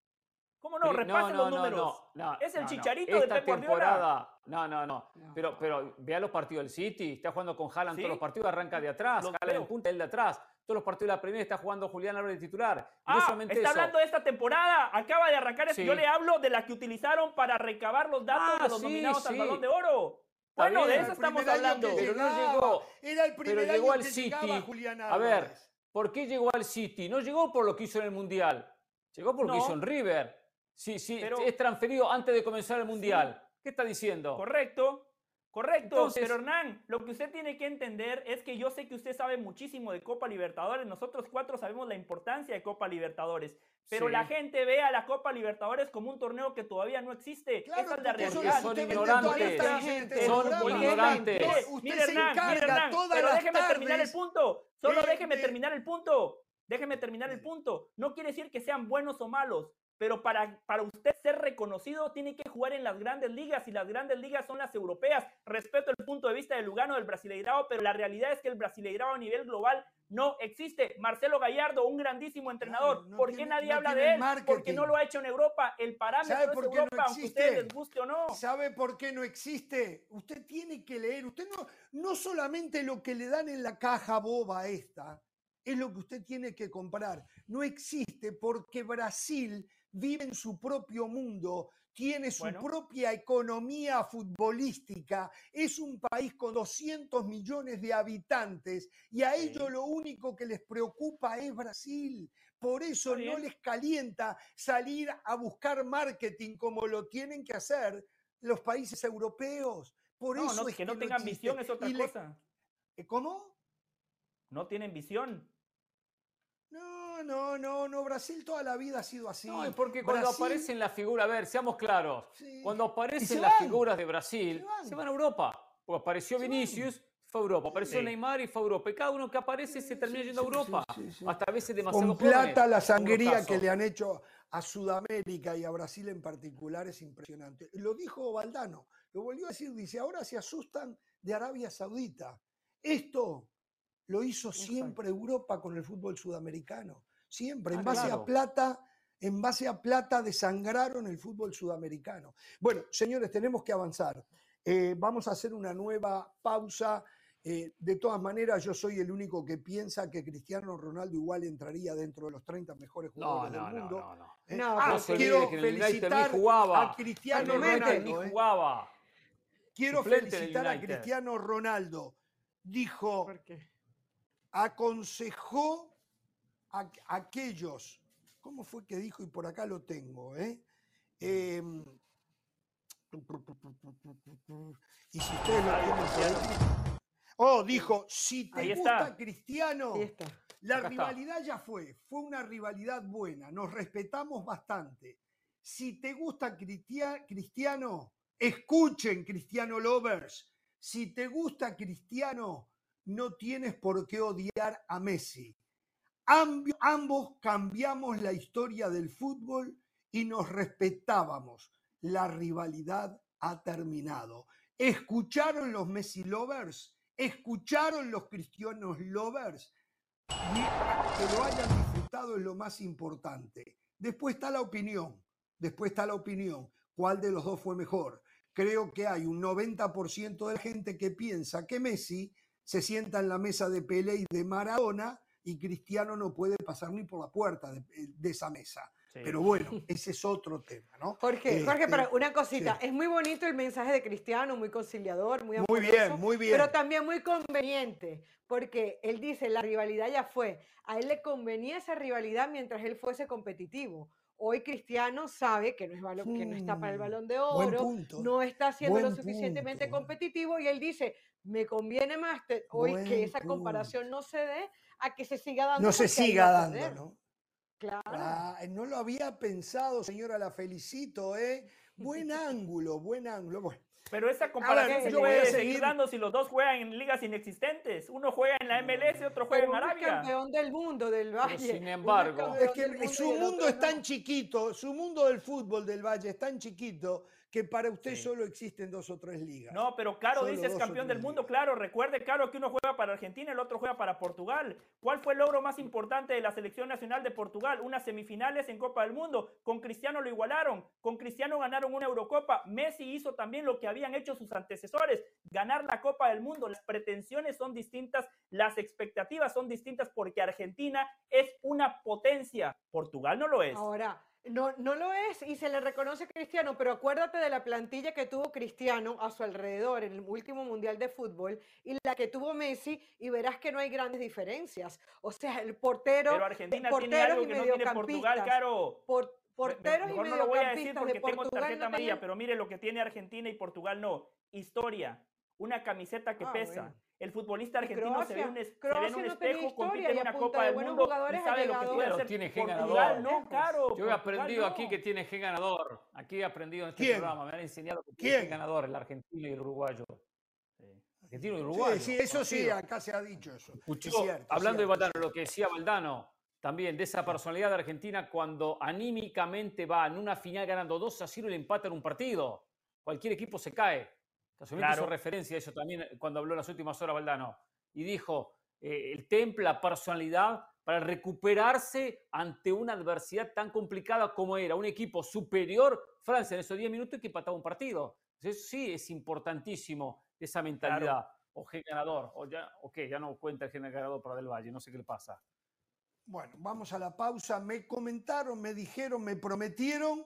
Speaker 3: ¿Cómo no? Repasen los números. es el chicharito de Pep Guardiola.
Speaker 5: No, no, no. Pero, pero vea los partidos del City. Está jugando con Haaland todos los partidos, arranca de atrás. Haaland en punta, él de atrás todos los partidos de la Premier está jugando Julián Álvarez de titular.
Speaker 3: Ah, está hablando de esta temporada. Acaba de arrancar. Yo le hablo de la que utilizaron para recabar los datos de ah, los nominados al Balón de Oro. Bueno, de eso estamos hablando.
Speaker 2: Pero no llegó. Era el primer pero llegó al City. Julián A
Speaker 5: ver, ¿por qué llegó al City? No llegó por lo que hizo en el Mundial. Llegó por lo que hizo en River. Sí, sí, es transferido antes de comenzar el Mundial. ¿Qué está diciendo?
Speaker 3: Correcto. Correcto, pero Hernán, lo que usted tiene que entender es que yo sé que usted sabe muchísimo de Copa Libertadores, nosotros cuatro sabemos la importancia de Copa Libertadores, pero la gente ve a la Copa Libertadores como un torneo que todavía no existe. Esa es la realidad.
Speaker 5: Son ignorantes. Son ignorantes.
Speaker 3: Mire, Hernán, mire, Hernán, pero déjeme terminar el punto. Solo déjeme terminar el punto. Déjeme terminar el punto. No quiere decir que sean buenos o malos pero para, para usted ser reconocido tiene que jugar en las grandes ligas y las grandes ligas son las europeas. Respeto el punto de vista de Lugano del Brasileirao, pero la realidad es que el Brasileirao a nivel global no existe. Marcelo Gallardo, un grandísimo entrenador, ¿por qué nadie habla de él? Porque no lo ha hecho en Europa. El parámetro es Europa, no aunque ustedes les guste o no.
Speaker 2: ¿Sabe por qué no existe? Usted tiene que leer, usted no, no solamente lo que le dan en la caja boba esta, es lo que usted tiene que comprar. No existe porque Brasil vive en su propio mundo, tiene su propia economía futbolística, es un país con 200 millones de habitantes y a ellos lo único que les preocupa es Brasil. Por eso no les calienta salir a buscar marketing como lo tienen que hacer los países europeos. Por eso
Speaker 3: no, que no tengan visión es otra cosa.
Speaker 2: ¿Cómo?
Speaker 3: No tienen visión.
Speaker 2: No, no, no, no. Brasil toda la vida ha sido así.
Speaker 5: No, es porque cuando aparecen las figuras, a ver, seamos claros, cuando aparecen las figuras de Brasil, se van. a Europa. Porque apareció Vinicius, fue a Europa. Apareció Neymar y fue a Europa. Y cada uno que aparece se termina yendo a Europa. Hasta a veces demasiado
Speaker 2: Con plata la sangría que le han hecho a Sudamérica y a Brasil en particular es impresionante. Lo dijo Valdano, lo volvió a decir, dice, ahora se asustan de Arabia Saudita. Esto lo hizo siempre Europa con el fútbol sudamericano. Siempre, en ah, base a plata, en base a plata desangraron el fútbol sudamericano. Bueno, señores, tenemos que avanzar. Eh, vamos a hacer una nueva pausa. Eh, de todas maneras, yo soy el único que piensa que Cristiano Ronaldo igual entraría dentro de los 30 mejores jugadores del mundo.
Speaker 5: No, no, no. Eh, ah, quiero felicitar
Speaker 2: a Cristiano Ronaldo.
Speaker 5: Jugaba.
Speaker 2: Quiero felicitar a Cristiano Ronaldo. Dijo, aconsejó a, aquellos, ¿cómo fue que dijo? Y por acá lo tengo, ¿eh? Em, y si ustedes lo tienen Oh, dijo, si te gusta Cristiano, la rivalidad ya fue, fue una rivalidad buena, nos respetamos bastante. Si te gusta Cristiano, escuchen Cristiano Lovers, si te gusta Cristiano, no tienes por qué odiar a Messi. Ambos cambiamos la historia del fútbol y nos respetábamos. La rivalidad ha terminado. ¿Escucharon los Messi lovers? ¿Escucharon los cristianos lovers? Que lo hayan disfrutado es lo más importante. Después está la opinión. Después está la opinión. ¿Cuál de los dos fue mejor? Creo que hay un 90% de gente que piensa que Messi se sienta en la mesa de Pelé y de Maradona y Cristiano no puede pasar ni por la puerta de, eh, esa mesa. Pero bueno, ese es otro tema, ¿no?
Speaker 4: Jorge, Jorge, pero este, una cosita, es muy bonito el mensaje de Cristiano, muy conciliador, muy
Speaker 2: Muy bien, muy bien.
Speaker 4: Pero también muy conveniente, porque él dice, la rivalidad ya fue. A él le convenía esa rivalidad mientras él fuese competitivo. Hoy Cristiano sabe que no, es que no está para el mm, balón de oro, no está siendo lo suficientemente competitivo y él dice, me conviene más hoy que esa comparación no se dé a que se siga dando.
Speaker 2: No se siga dando, ¿no? Claro. Ah, no lo había pensado, señora, la felicito, ¿eh? Buen ángulo, buen ángulo. Bueno.
Speaker 3: Pero esa comparación se puede seguir dando si los dos juegan en ligas inexistentes. Uno juega en la MLS y otro juega en Arabia.
Speaker 4: Es campeón del mundo del Valle.
Speaker 5: sin embargo,
Speaker 2: es que su mundo es tan chiquito, su mundo del fútbol del Valle es tan chiquito que para usted solo existen dos o tres ligas.
Speaker 3: No, pero Caro dice es campeón del mundo, claro. Recuerde, Caro, que uno juega para Argentina y el otro juega para Portugal. ¿Cuál fue el logro más importante de la selección nacional de Portugal? Unas semifinales en Copa del Mundo. Con Cristiano lo igualaron. Con Cristiano ganaron una Eurocopa. Messi hizo también lo que habían hecho sus antecesores, ganar la Copa del Mundo. Las pretensiones son distintas, las expectativas son distintas porque Argentina es una potencia. Portugal no lo es.
Speaker 4: Ahora, no, no lo es y se le reconoce Cristiano, pero acuérdate de la plantilla que tuvo Cristiano a su alrededor en el último Mundial de Fútbol y la que tuvo Messi y verás que no hay grandes diferencias. O sea, el portero...
Speaker 3: Pero Argentina tiene algo que no tiene Portugal, Caro.
Speaker 4: Por, porteros
Speaker 3: mejor
Speaker 4: y
Speaker 3: no lo voy a decir porque tengo tarjeta amarilla, pero mire lo que tiene Argentina y Portugal no. Historia, una camiseta que ah, pesa. El futbolista argentino se ve, un, se ve en un espejo, compite en una Copa del Mundo y sabe lo que puede hacer.
Speaker 5: Tiene gen ganador. no, claro. Yo he aprendido aquí que tiene gen ganador. Aquí he aprendido en este programa. Me han enseñado que tiene gen ganador el argentino y el uruguayo.
Speaker 2: Argentino y uruguayo. Sí, sí eso sí, acá se ha dicho eso.
Speaker 5: hablando de Valdano, lo que decía Valdano, también de esa personalidad de Argentina cuando anímicamente va en una final ganando 2 a 0 y le empatan un partido. Cualquier equipo se cae. Casualmente hizo referencia a eso también eh, cuando habló en las últimas horas Valdano. Y dijo, eh, el temple, la personalidad para recuperarse ante una adversidad tan complicada como era un equipo superior, Francia en esos 10 minutos que empataba un partido. Eso sí es importantísimo esa mentalidad. O G ganador, o ya, ok, ya no cuenta el G ganador para Del Valle, no sé qué le pasa.
Speaker 2: Bueno, vamos a la pausa. Me comentaron, me dijeron, me prometieron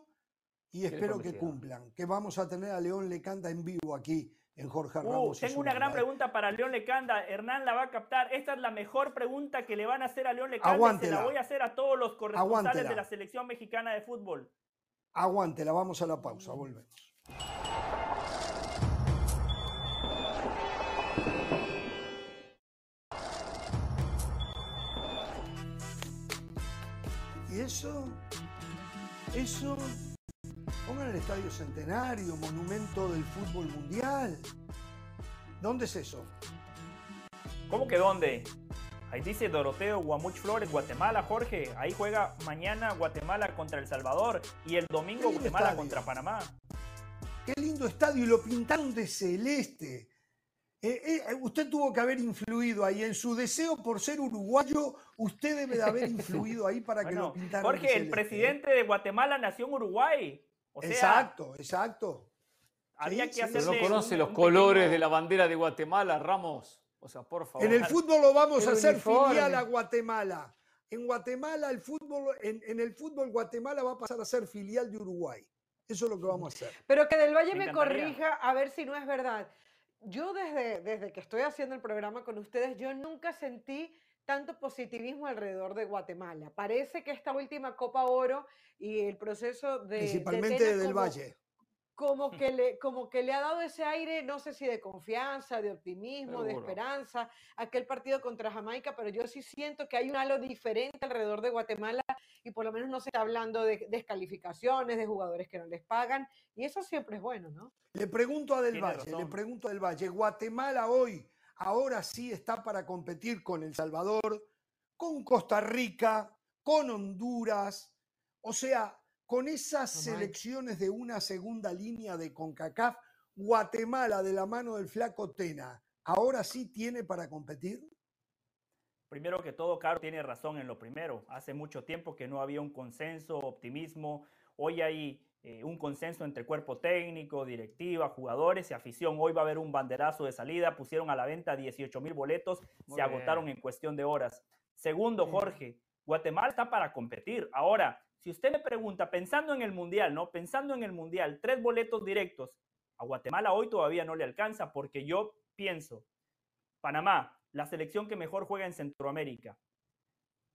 Speaker 2: y espero que cumplan, que vamos a tener a León Lecanda en vivo aquí en Jorge uh, Ramos.
Speaker 3: Tengo una gran pregunta para León Lecanda. Hernán la va a captar. Esta es la mejor pregunta que le van a hacer a León Lecanda. Aguántela. Se la voy a hacer a todos los corresponsales de la selección mexicana de fútbol.
Speaker 2: Aguántela, vamos a la pausa, volvemos. ¿Y eso? ¿Eso? Pongan el Estadio Centenario, monumento del fútbol mundial. ¿Dónde es eso?
Speaker 3: ¿Cómo que dónde? Ahí dice Doroteo Guamuch Flores, Guatemala, Jorge. Ahí juega mañana Guatemala contra El Salvador y el domingo Guatemala contra Panamá.
Speaker 2: Qué lindo estadio y lo pintaron de celeste. Eh, eh, usted tuvo que haber influido ahí en su deseo por ser uruguayo. Usted debe de haber influido ahí para que lo pintaran.
Speaker 3: Jorge, el presidente de Guatemala nació en Uruguay
Speaker 2: exacto, exacto.
Speaker 3: Había que hacer.
Speaker 5: no conoce los colores de la bandera de Guatemala, Ramos. O sea, por favor.
Speaker 2: En el fútbol lo vamos a hacer filial a Guatemala. En Guatemala, el fútbol, en, el fútbol Guatemala va a pasar a ser filial de Uruguay. Eso es lo que vamos a hacer.
Speaker 4: Pero que Del Valle me, corrija a ver si no es verdad. Yo desde, desde que estoy haciendo el programa con ustedes, yo nunca sentí tanto positivismo alrededor de Guatemala. Parece que esta última Copa Oro y el proceso de...
Speaker 2: Principalmente del Valle.
Speaker 4: Como que, le, como que le ha dado ese aire, no sé si de confianza, de optimismo, de esperanza, aquel partido contra Jamaica, pero yo sí siento que hay un halo diferente alrededor de Guatemala y por lo menos no se está hablando de descalificaciones, de jugadores que no les pagan, y eso siempre es bueno, ¿no?
Speaker 2: Le pregunto a Del Valle, le pregunto a Del Valle, Guatemala hoy ahora sí está para competir con El Salvador, con Costa Rica, con Honduras, o sea, con esas selecciones de una segunda línea de CONCACAF, Guatemala de la mano del flaco Tena, ¿ahora sí tiene para competir?
Speaker 3: Primero que todo, Caro tiene razón en lo primero. Hace mucho tiempo que no había un consenso, optimismo. Hoy hay eh, un consenso entre cuerpo técnico, directiva, jugadores y afición. Hoy va a haber un banderazo de salida. Pusieron a la venta 18 mil boletos, se agotaron en cuestión de horas. Segundo, Jorge, Guatemala está para competir. Ahora, si usted me pregunta, pensando en el Mundial, ¿no? Pensando en el Mundial, tres boletos directos, a Guatemala hoy todavía no le alcanza porque yo pienso, Panamá, la selección que mejor juega en Centroamérica.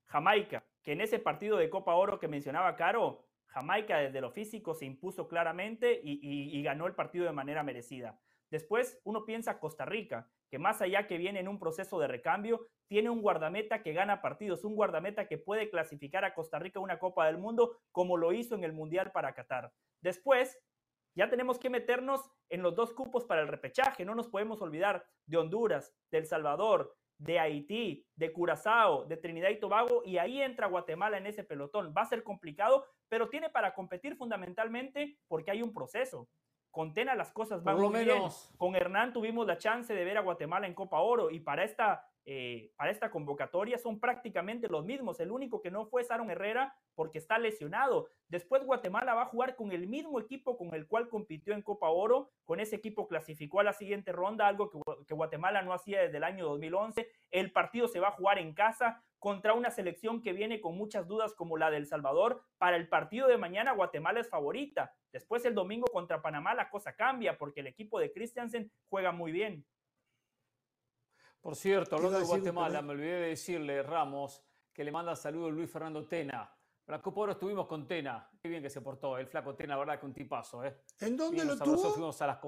Speaker 3: Jamaica, que en ese partido de Copa Oro que mencionaba Caro, Jamaica desde lo físico se impuso claramente y, ganó el partido de manera merecida. Después uno piensa Costa Rica, que más allá que viene en un proceso de recambio, tiene un guardameta que gana partidos, un guardameta que puede clasificar a Costa Rica a una Copa del Mundo como lo hizo en el Mundial para Qatar. Después, ya tenemos que meternos en los dos cupos para el repechaje, no nos podemos olvidar de Honduras, de El Salvador, de Haití, de Curazao, de Trinidad y Tobago, y ahí entra Guatemala en ese pelotón. Va a ser complicado, pero tiene para competir fundamentalmente porque hay un proceso. Con Tena las cosas van muy bien. Con Hernán tuvimos la chance de ver a Guatemala en Copa Oro y para esta eh, para esta convocatoria son prácticamente los mismos. El único que no fue es Aaron Herrera porque está lesionado. Después Guatemala va a jugar con el mismo equipo con el cual compitió en Copa Oro. Con ese equipo clasificó a la siguiente ronda, algo que, que Guatemala no hacía desde el año 2011. El partido se va a jugar en casa contra una selección que viene con muchas dudas como la del Salvador. Para el partido de mañana Guatemala es favorita. Después el domingo contra Panamá la cosa cambia porque el equipo de Christiansen juega muy bien.
Speaker 5: Por cierto, hablando de Guatemala, me olvidé de decirle, Ramos, que le manda saludos Luis Fernando Tena. La Copa Oro estuvimos con Tena. Qué bien que se portó. El flaco Tena, la verdad que un tipazo. ¿eh?
Speaker 2: ¿En dónde lo tuvo?
Speaker 5: Fuimos a las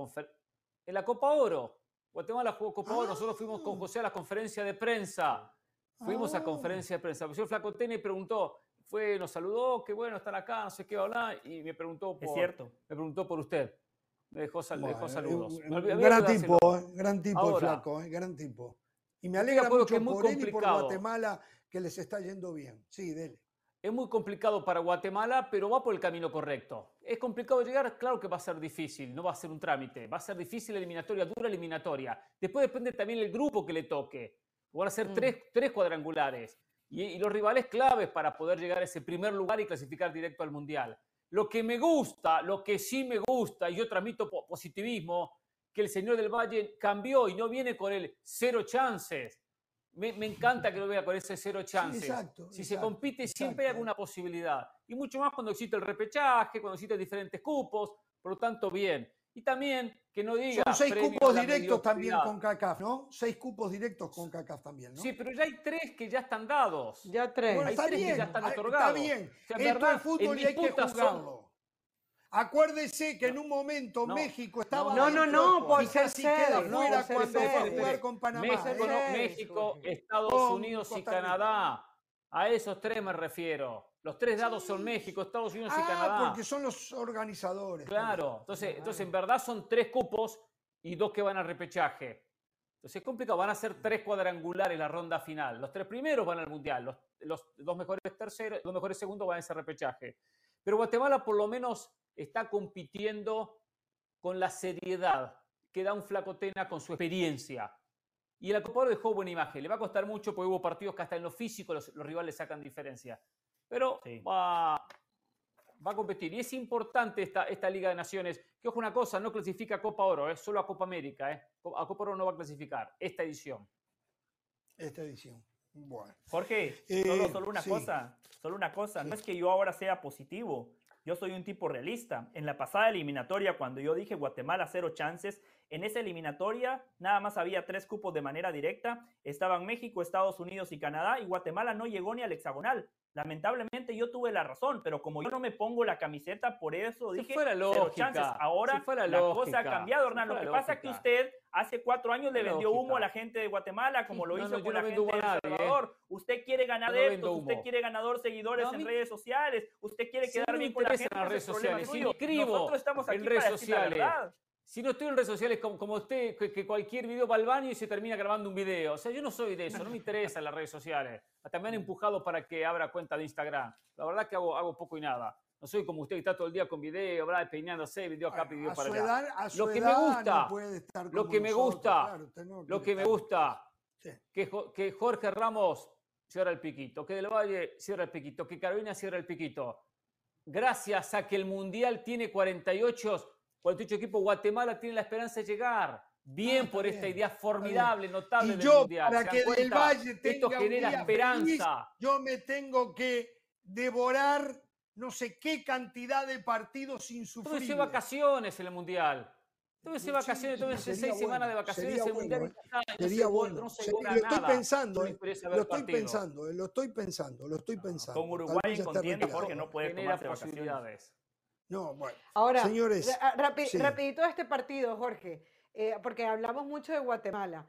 Speaker 5: En la Copa Oro. Guatemala jugó Copa Oro. Nosotros fuimos con José a la conferencia de prensa. Fuimos a ah. conferencia de prensa. El flaco Tena y preguntó, fue, nos saludó, qué bueno estar acá, no sé qué hablar, y me preguntó por,
Speaker 3: es cierto.
Speaker 5: me preguntó por usted. Me dejó, saludos.
Speaker 2: gran, tipo, gran tipo, flaco, eh, gran tipo. Y me alegra mucho que es muy por él y por Guatemala que les está yendo bien. Sí, dele.
Speaker 5: Es muy complicado para Guatemala, pero va por el camino correcto. Es complicado llegar, claro que va a ser difícil, no va a ser un trámite, va a ser difícil eliminatoria, dura eliminatoria. Después depende también el grupo que le toque. Van a ser mm. tres, tres, cuadrangulares y, y, los rivales claves para poder llegar a ese primer lugar y clasificar directo al Mundial. Lo que me gusta, lo que sí me gusta, y yo transmito positivismo, que el señor del Valle cambió y no viene con el cero chances. Me, encanta que lo vea con ese cero chances. si se compite, siempre hay alguna posibilidad. Y mucho más cuando existe el repechaje, cuando existen diferentes cupos. Por lo tanto, bien. Y también que no diga.
Speaker 2: Son seis cupos directos también con CACAF, ¿no? Seis cupos directos con CACAF también, ¿no?
Speaker 5: Sí, pero ya hay tres que ya están dados.
Speaker 4: Ya tres.
Speaker 2: hay tres que ya están otorgados. Está bien. Esto es fútbol y hay que jugarlo. Acuérdese que en un momento México estaba.
Speaker 4: No, no, no, por ser
Speaker 2: queda fuera cuando fue a jugar con Panamá.
Speaker 5: México, México Estados Unidos y Canadá. A esos tres me refiero. Los tres dados son México, Estados Unidos y
Speaker 2: Ah,
Speaker 5: Canadá.
Speaker 2: porque son los organizadores.
Speaker 5: Claro, entonces, entonces en verdad son tres cupos y dos que van al repechaje. Entonces es complicado, van a ser tres cuadrangulares la ronda final. Los tres primeros van al mundial, los, los dos mejores terceros, los mejores segundos van a ese repechaje. Pero Guatemala por lo menos está compitiendo con la seriedad que da un flacotena con su experiencia. Y el Copa Oro dejó buena imagen. Le va a costar mucho porque hubo partidos que hasta en lo físico los, los rivales sacan diferencia. Pero
Speaker 3: Sí.
Speaker 5: va, va a competir. Y es importante esta, esta Liga de Naciones. Que ojo una cosa, no clasifica a Copa Oro, es solo a Copa América. ¿eh? A Copa Oro no va a clasificar esta edición.
Speaker 2: Esta edición. Bueno.
Speaker 3: Jorge,
Speaker 2: Eh,
Speaker 3: solo, solo una
Speaker 2: sí.
Speaker 3: cosa, solo una cosa, no es que yo ahora sea positivo, yo soy un tipo realista. En la pasada eliminatoria, cuando yo dije Guatemala cero chances, en esa eliminatoria nada más había tres cupos de manera directa, estaban México, Estados Unidos y Canadá, y Guatemala no llegó ni al hexagonal. Lamentablemente yo tuve la razón, pero como yo no me pongo la camiseta, por eso
Speaker 5: Si
Speaker 3: dije
Speaker 5: fuera lógica,
Speaker 3: chances. Ahora
Speaker 5: si fuera
Speaker 3: la cosa ha cambiado,
Speaker 5: si
Speaker 3: Hernán. Lo que pasa es que usted hace cuatro años le vendió humo a la gente de Guatemala, como lo
Speaker 5: No,
Speaker 3: hizo
Speaker 5: no,
Speaker 3: con la gente de El
Speaker 5: ¿eh?
Speaker 3: Salvador. Usted quiere ganar
Speaker 5: no
Speaker 3: usted quiere ganador seguidores en
Speaker 5: mí-
Speaker 3: redes sociales, usted quiere quedar bien con la gente.
Speaker 5: las redes sociales,
Speaker 3: Nosotros estamos
Speaker 5: en
Speaker 3: aquí
Speaker 5: redes
Speaker 3: para decir la
Speaker 5: sociales.
Speaker 3: verdad.
Speaker 5: Si no estoy en redes sociales como, como usted, que, que cualquier video va al baño y se termina grabando un video. O sea, yo no soy de eso, no me interesan las redes sociales. Hasta me han empujado para que abra cuenta de Instagram. La verdad que hago, hago poco y nada. No soy como usted que está todo el día con video, ¿verdad? peinándose, video acá, video para allá.
Speaker 2: edad, a su
Speaker 5: Lo que me gusta,
Speaker 2: no puede estar
Speaker 5: lo que me gusta,
Speaker 2: claro, usted no
Speaker 5: Lo que me gusta,
Speaker 2: Sí.
Speaker 5: que, que Jorge Ramos cierra el piquito, que Del Valle cierra el piquito, que Carolina cierra el piquito. Gracias a que el Mundial tiene 48, 48 equipos, Guatemala tiene la esperanza de llegar. Bien
Speaker 2: Ah,
Speaker 5: por esta
Speaker 2: bien,
Speaker 5: idea formidable, notable
Speaker 2: Y
Speaker 5: del
Speaker 2: yo,
Speaker 5: Mundial.
Speaker 2: para
Speaker 5: ¿se dan
Speaker 2: que Del? Valle
Speaker 5: Esto
Speaker 2: tenga un
Speaker 5: genera
Speaker 2: día
Speaker 5: esperanza.
Speaker 2: feliz, yo me tengo que devorar no sé qué cantidad de partidos sufrir.
Speaker 5: Tómese vacaciones en el Mundial. Tómese
Speaker 2: Sí,
Speaker 5: vacaciones,
Speaker 2: sería
Speaker 5: seis semanas de
Speaker 2: bueno,
Speaker 5: vacaciones en el Mundial.
Speaker 2: bueno,
Speaker 5: está, y no
Speaker 2: Sería
Speaker 5: se
Speaker 2: bueno.
Speaker 5: no se
Speaker 2: lo estoy
Speaker 5: nada.
Speaker 2: pensando, eh,
Speaker 5: interesa ver
Speaker 2: lo estoy pensando, eh, lo estoy pensando, lo estoy pensando.
Speaker 3: Con Uruguay en contienda. Jorge no puede tomarse vacaciones.
Speaker 2: No, bueno.
Speaker 4: Ahora,
Speaker 2: Señores,
Speaker 4: ra- rapi-
Speaker 2: sí.
Speaker 4: rapidito este partido, Jorge, eh, porque hablamos mucho de Guatemala.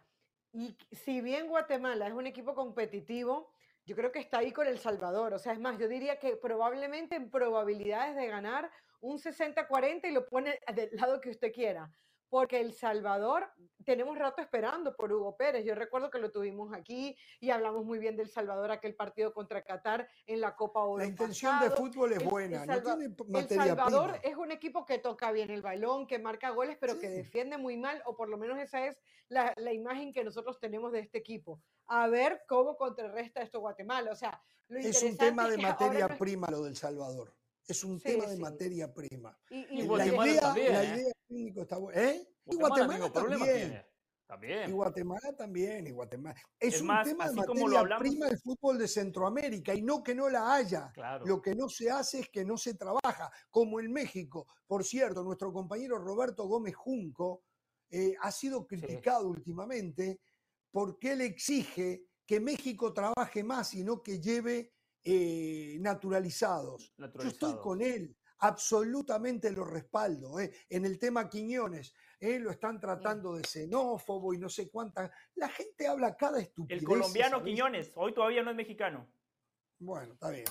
Speaker 4: Y si bien Guatemala es un equipo competitivo, yo creo que está ahí con El Salvador. O sea, es más, yo diría que probablemente en probabilidades de ganar un 60-40 y lo pone del lado que usted quiera. Porque El Salvador, tenemos rato esperando por Hugo Pérez. Yo recuerdo que lo tuvimos aquí y hablamos muy bien del Salvador, aquel partido contra Qatar en la Copa Oro.
Speaker 2: La intención de fútbol es
Speaker 4: El-
Speaker 2: buena,
Speaker 4: el
Speaker 2: no tiene p-
Speaker 4: El
Speaker 2: materia
Speaker 4: Salvador
Speaker 2: prima.
Speaker 4: es un equipo que toca bien el balón, que marca goles, pero que defiende muy mal, o por lo menos esa es la, la imagen que nosotros tenemos de este equipo. A ver cómo contrarresta esto Guatemala. O sea, lo
Speaker 2: Es un tema de materia
Speaker 4: no es-
Speaker 2: prima lo del Salvador. Es un
Speaker 4: Sí,
Speaker 2: tema de
Speaker 4: sí.
Speaker 2: materia prima.
Speaker 4: y-
Speaker 5: Y
Speaker 4: y-
Speaker 2: la
Speaker 5: Guatemala
Speaker 2: idea,
Speaker 5: también,
Speaker 2: la
Speaker 5: ¿eh?
Speaker 2: idea técnico está buena. ¿Eh? Y
Speaker 5: Guatemala
Speaker 2: también.
Speaker 5: tiene. También.
Speaker 2: Y Guatemala también, y Guatemala. Es,
Speaker 3: Es
Speaker 2: un tema de materia
Speaker 3: lo hablamos-
Speaker 2: prima del fútbol de Centroamérica y no que no la haya.
Speaker 5: Claro.
Speaker 2: Lo que no se hace es que no se trabaja, como en México. Por cierto, nuestro compañero Roberto Gómez Junco eh, ha sido criticado últimamente porque él exige que México trabaje más y no que lleve eh, naturalizados. Yo estoy con él, absolutamente lo respaldo. eh. En el tema Quiñones, eh, lo están tratando de xenófobo y no sé cuánta. La gente habla cada estupidez.
Speaker 3: El colombiano
Speaker 2: ¿sabes?
Speaker 3: Quiñones, hoy todavía no es mexicano.
Speaker 2: Bueno, está bien.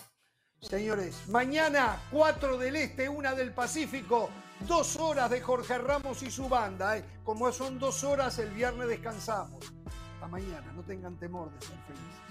Speaker 2: Señores, mañana 4 del Este, 1 del Pacífico, dos horas de Jorge Ramos y su banda. eh. Como son dos horas, el viernes descansamos. Hasta mañana, no tengan temor de ser felices.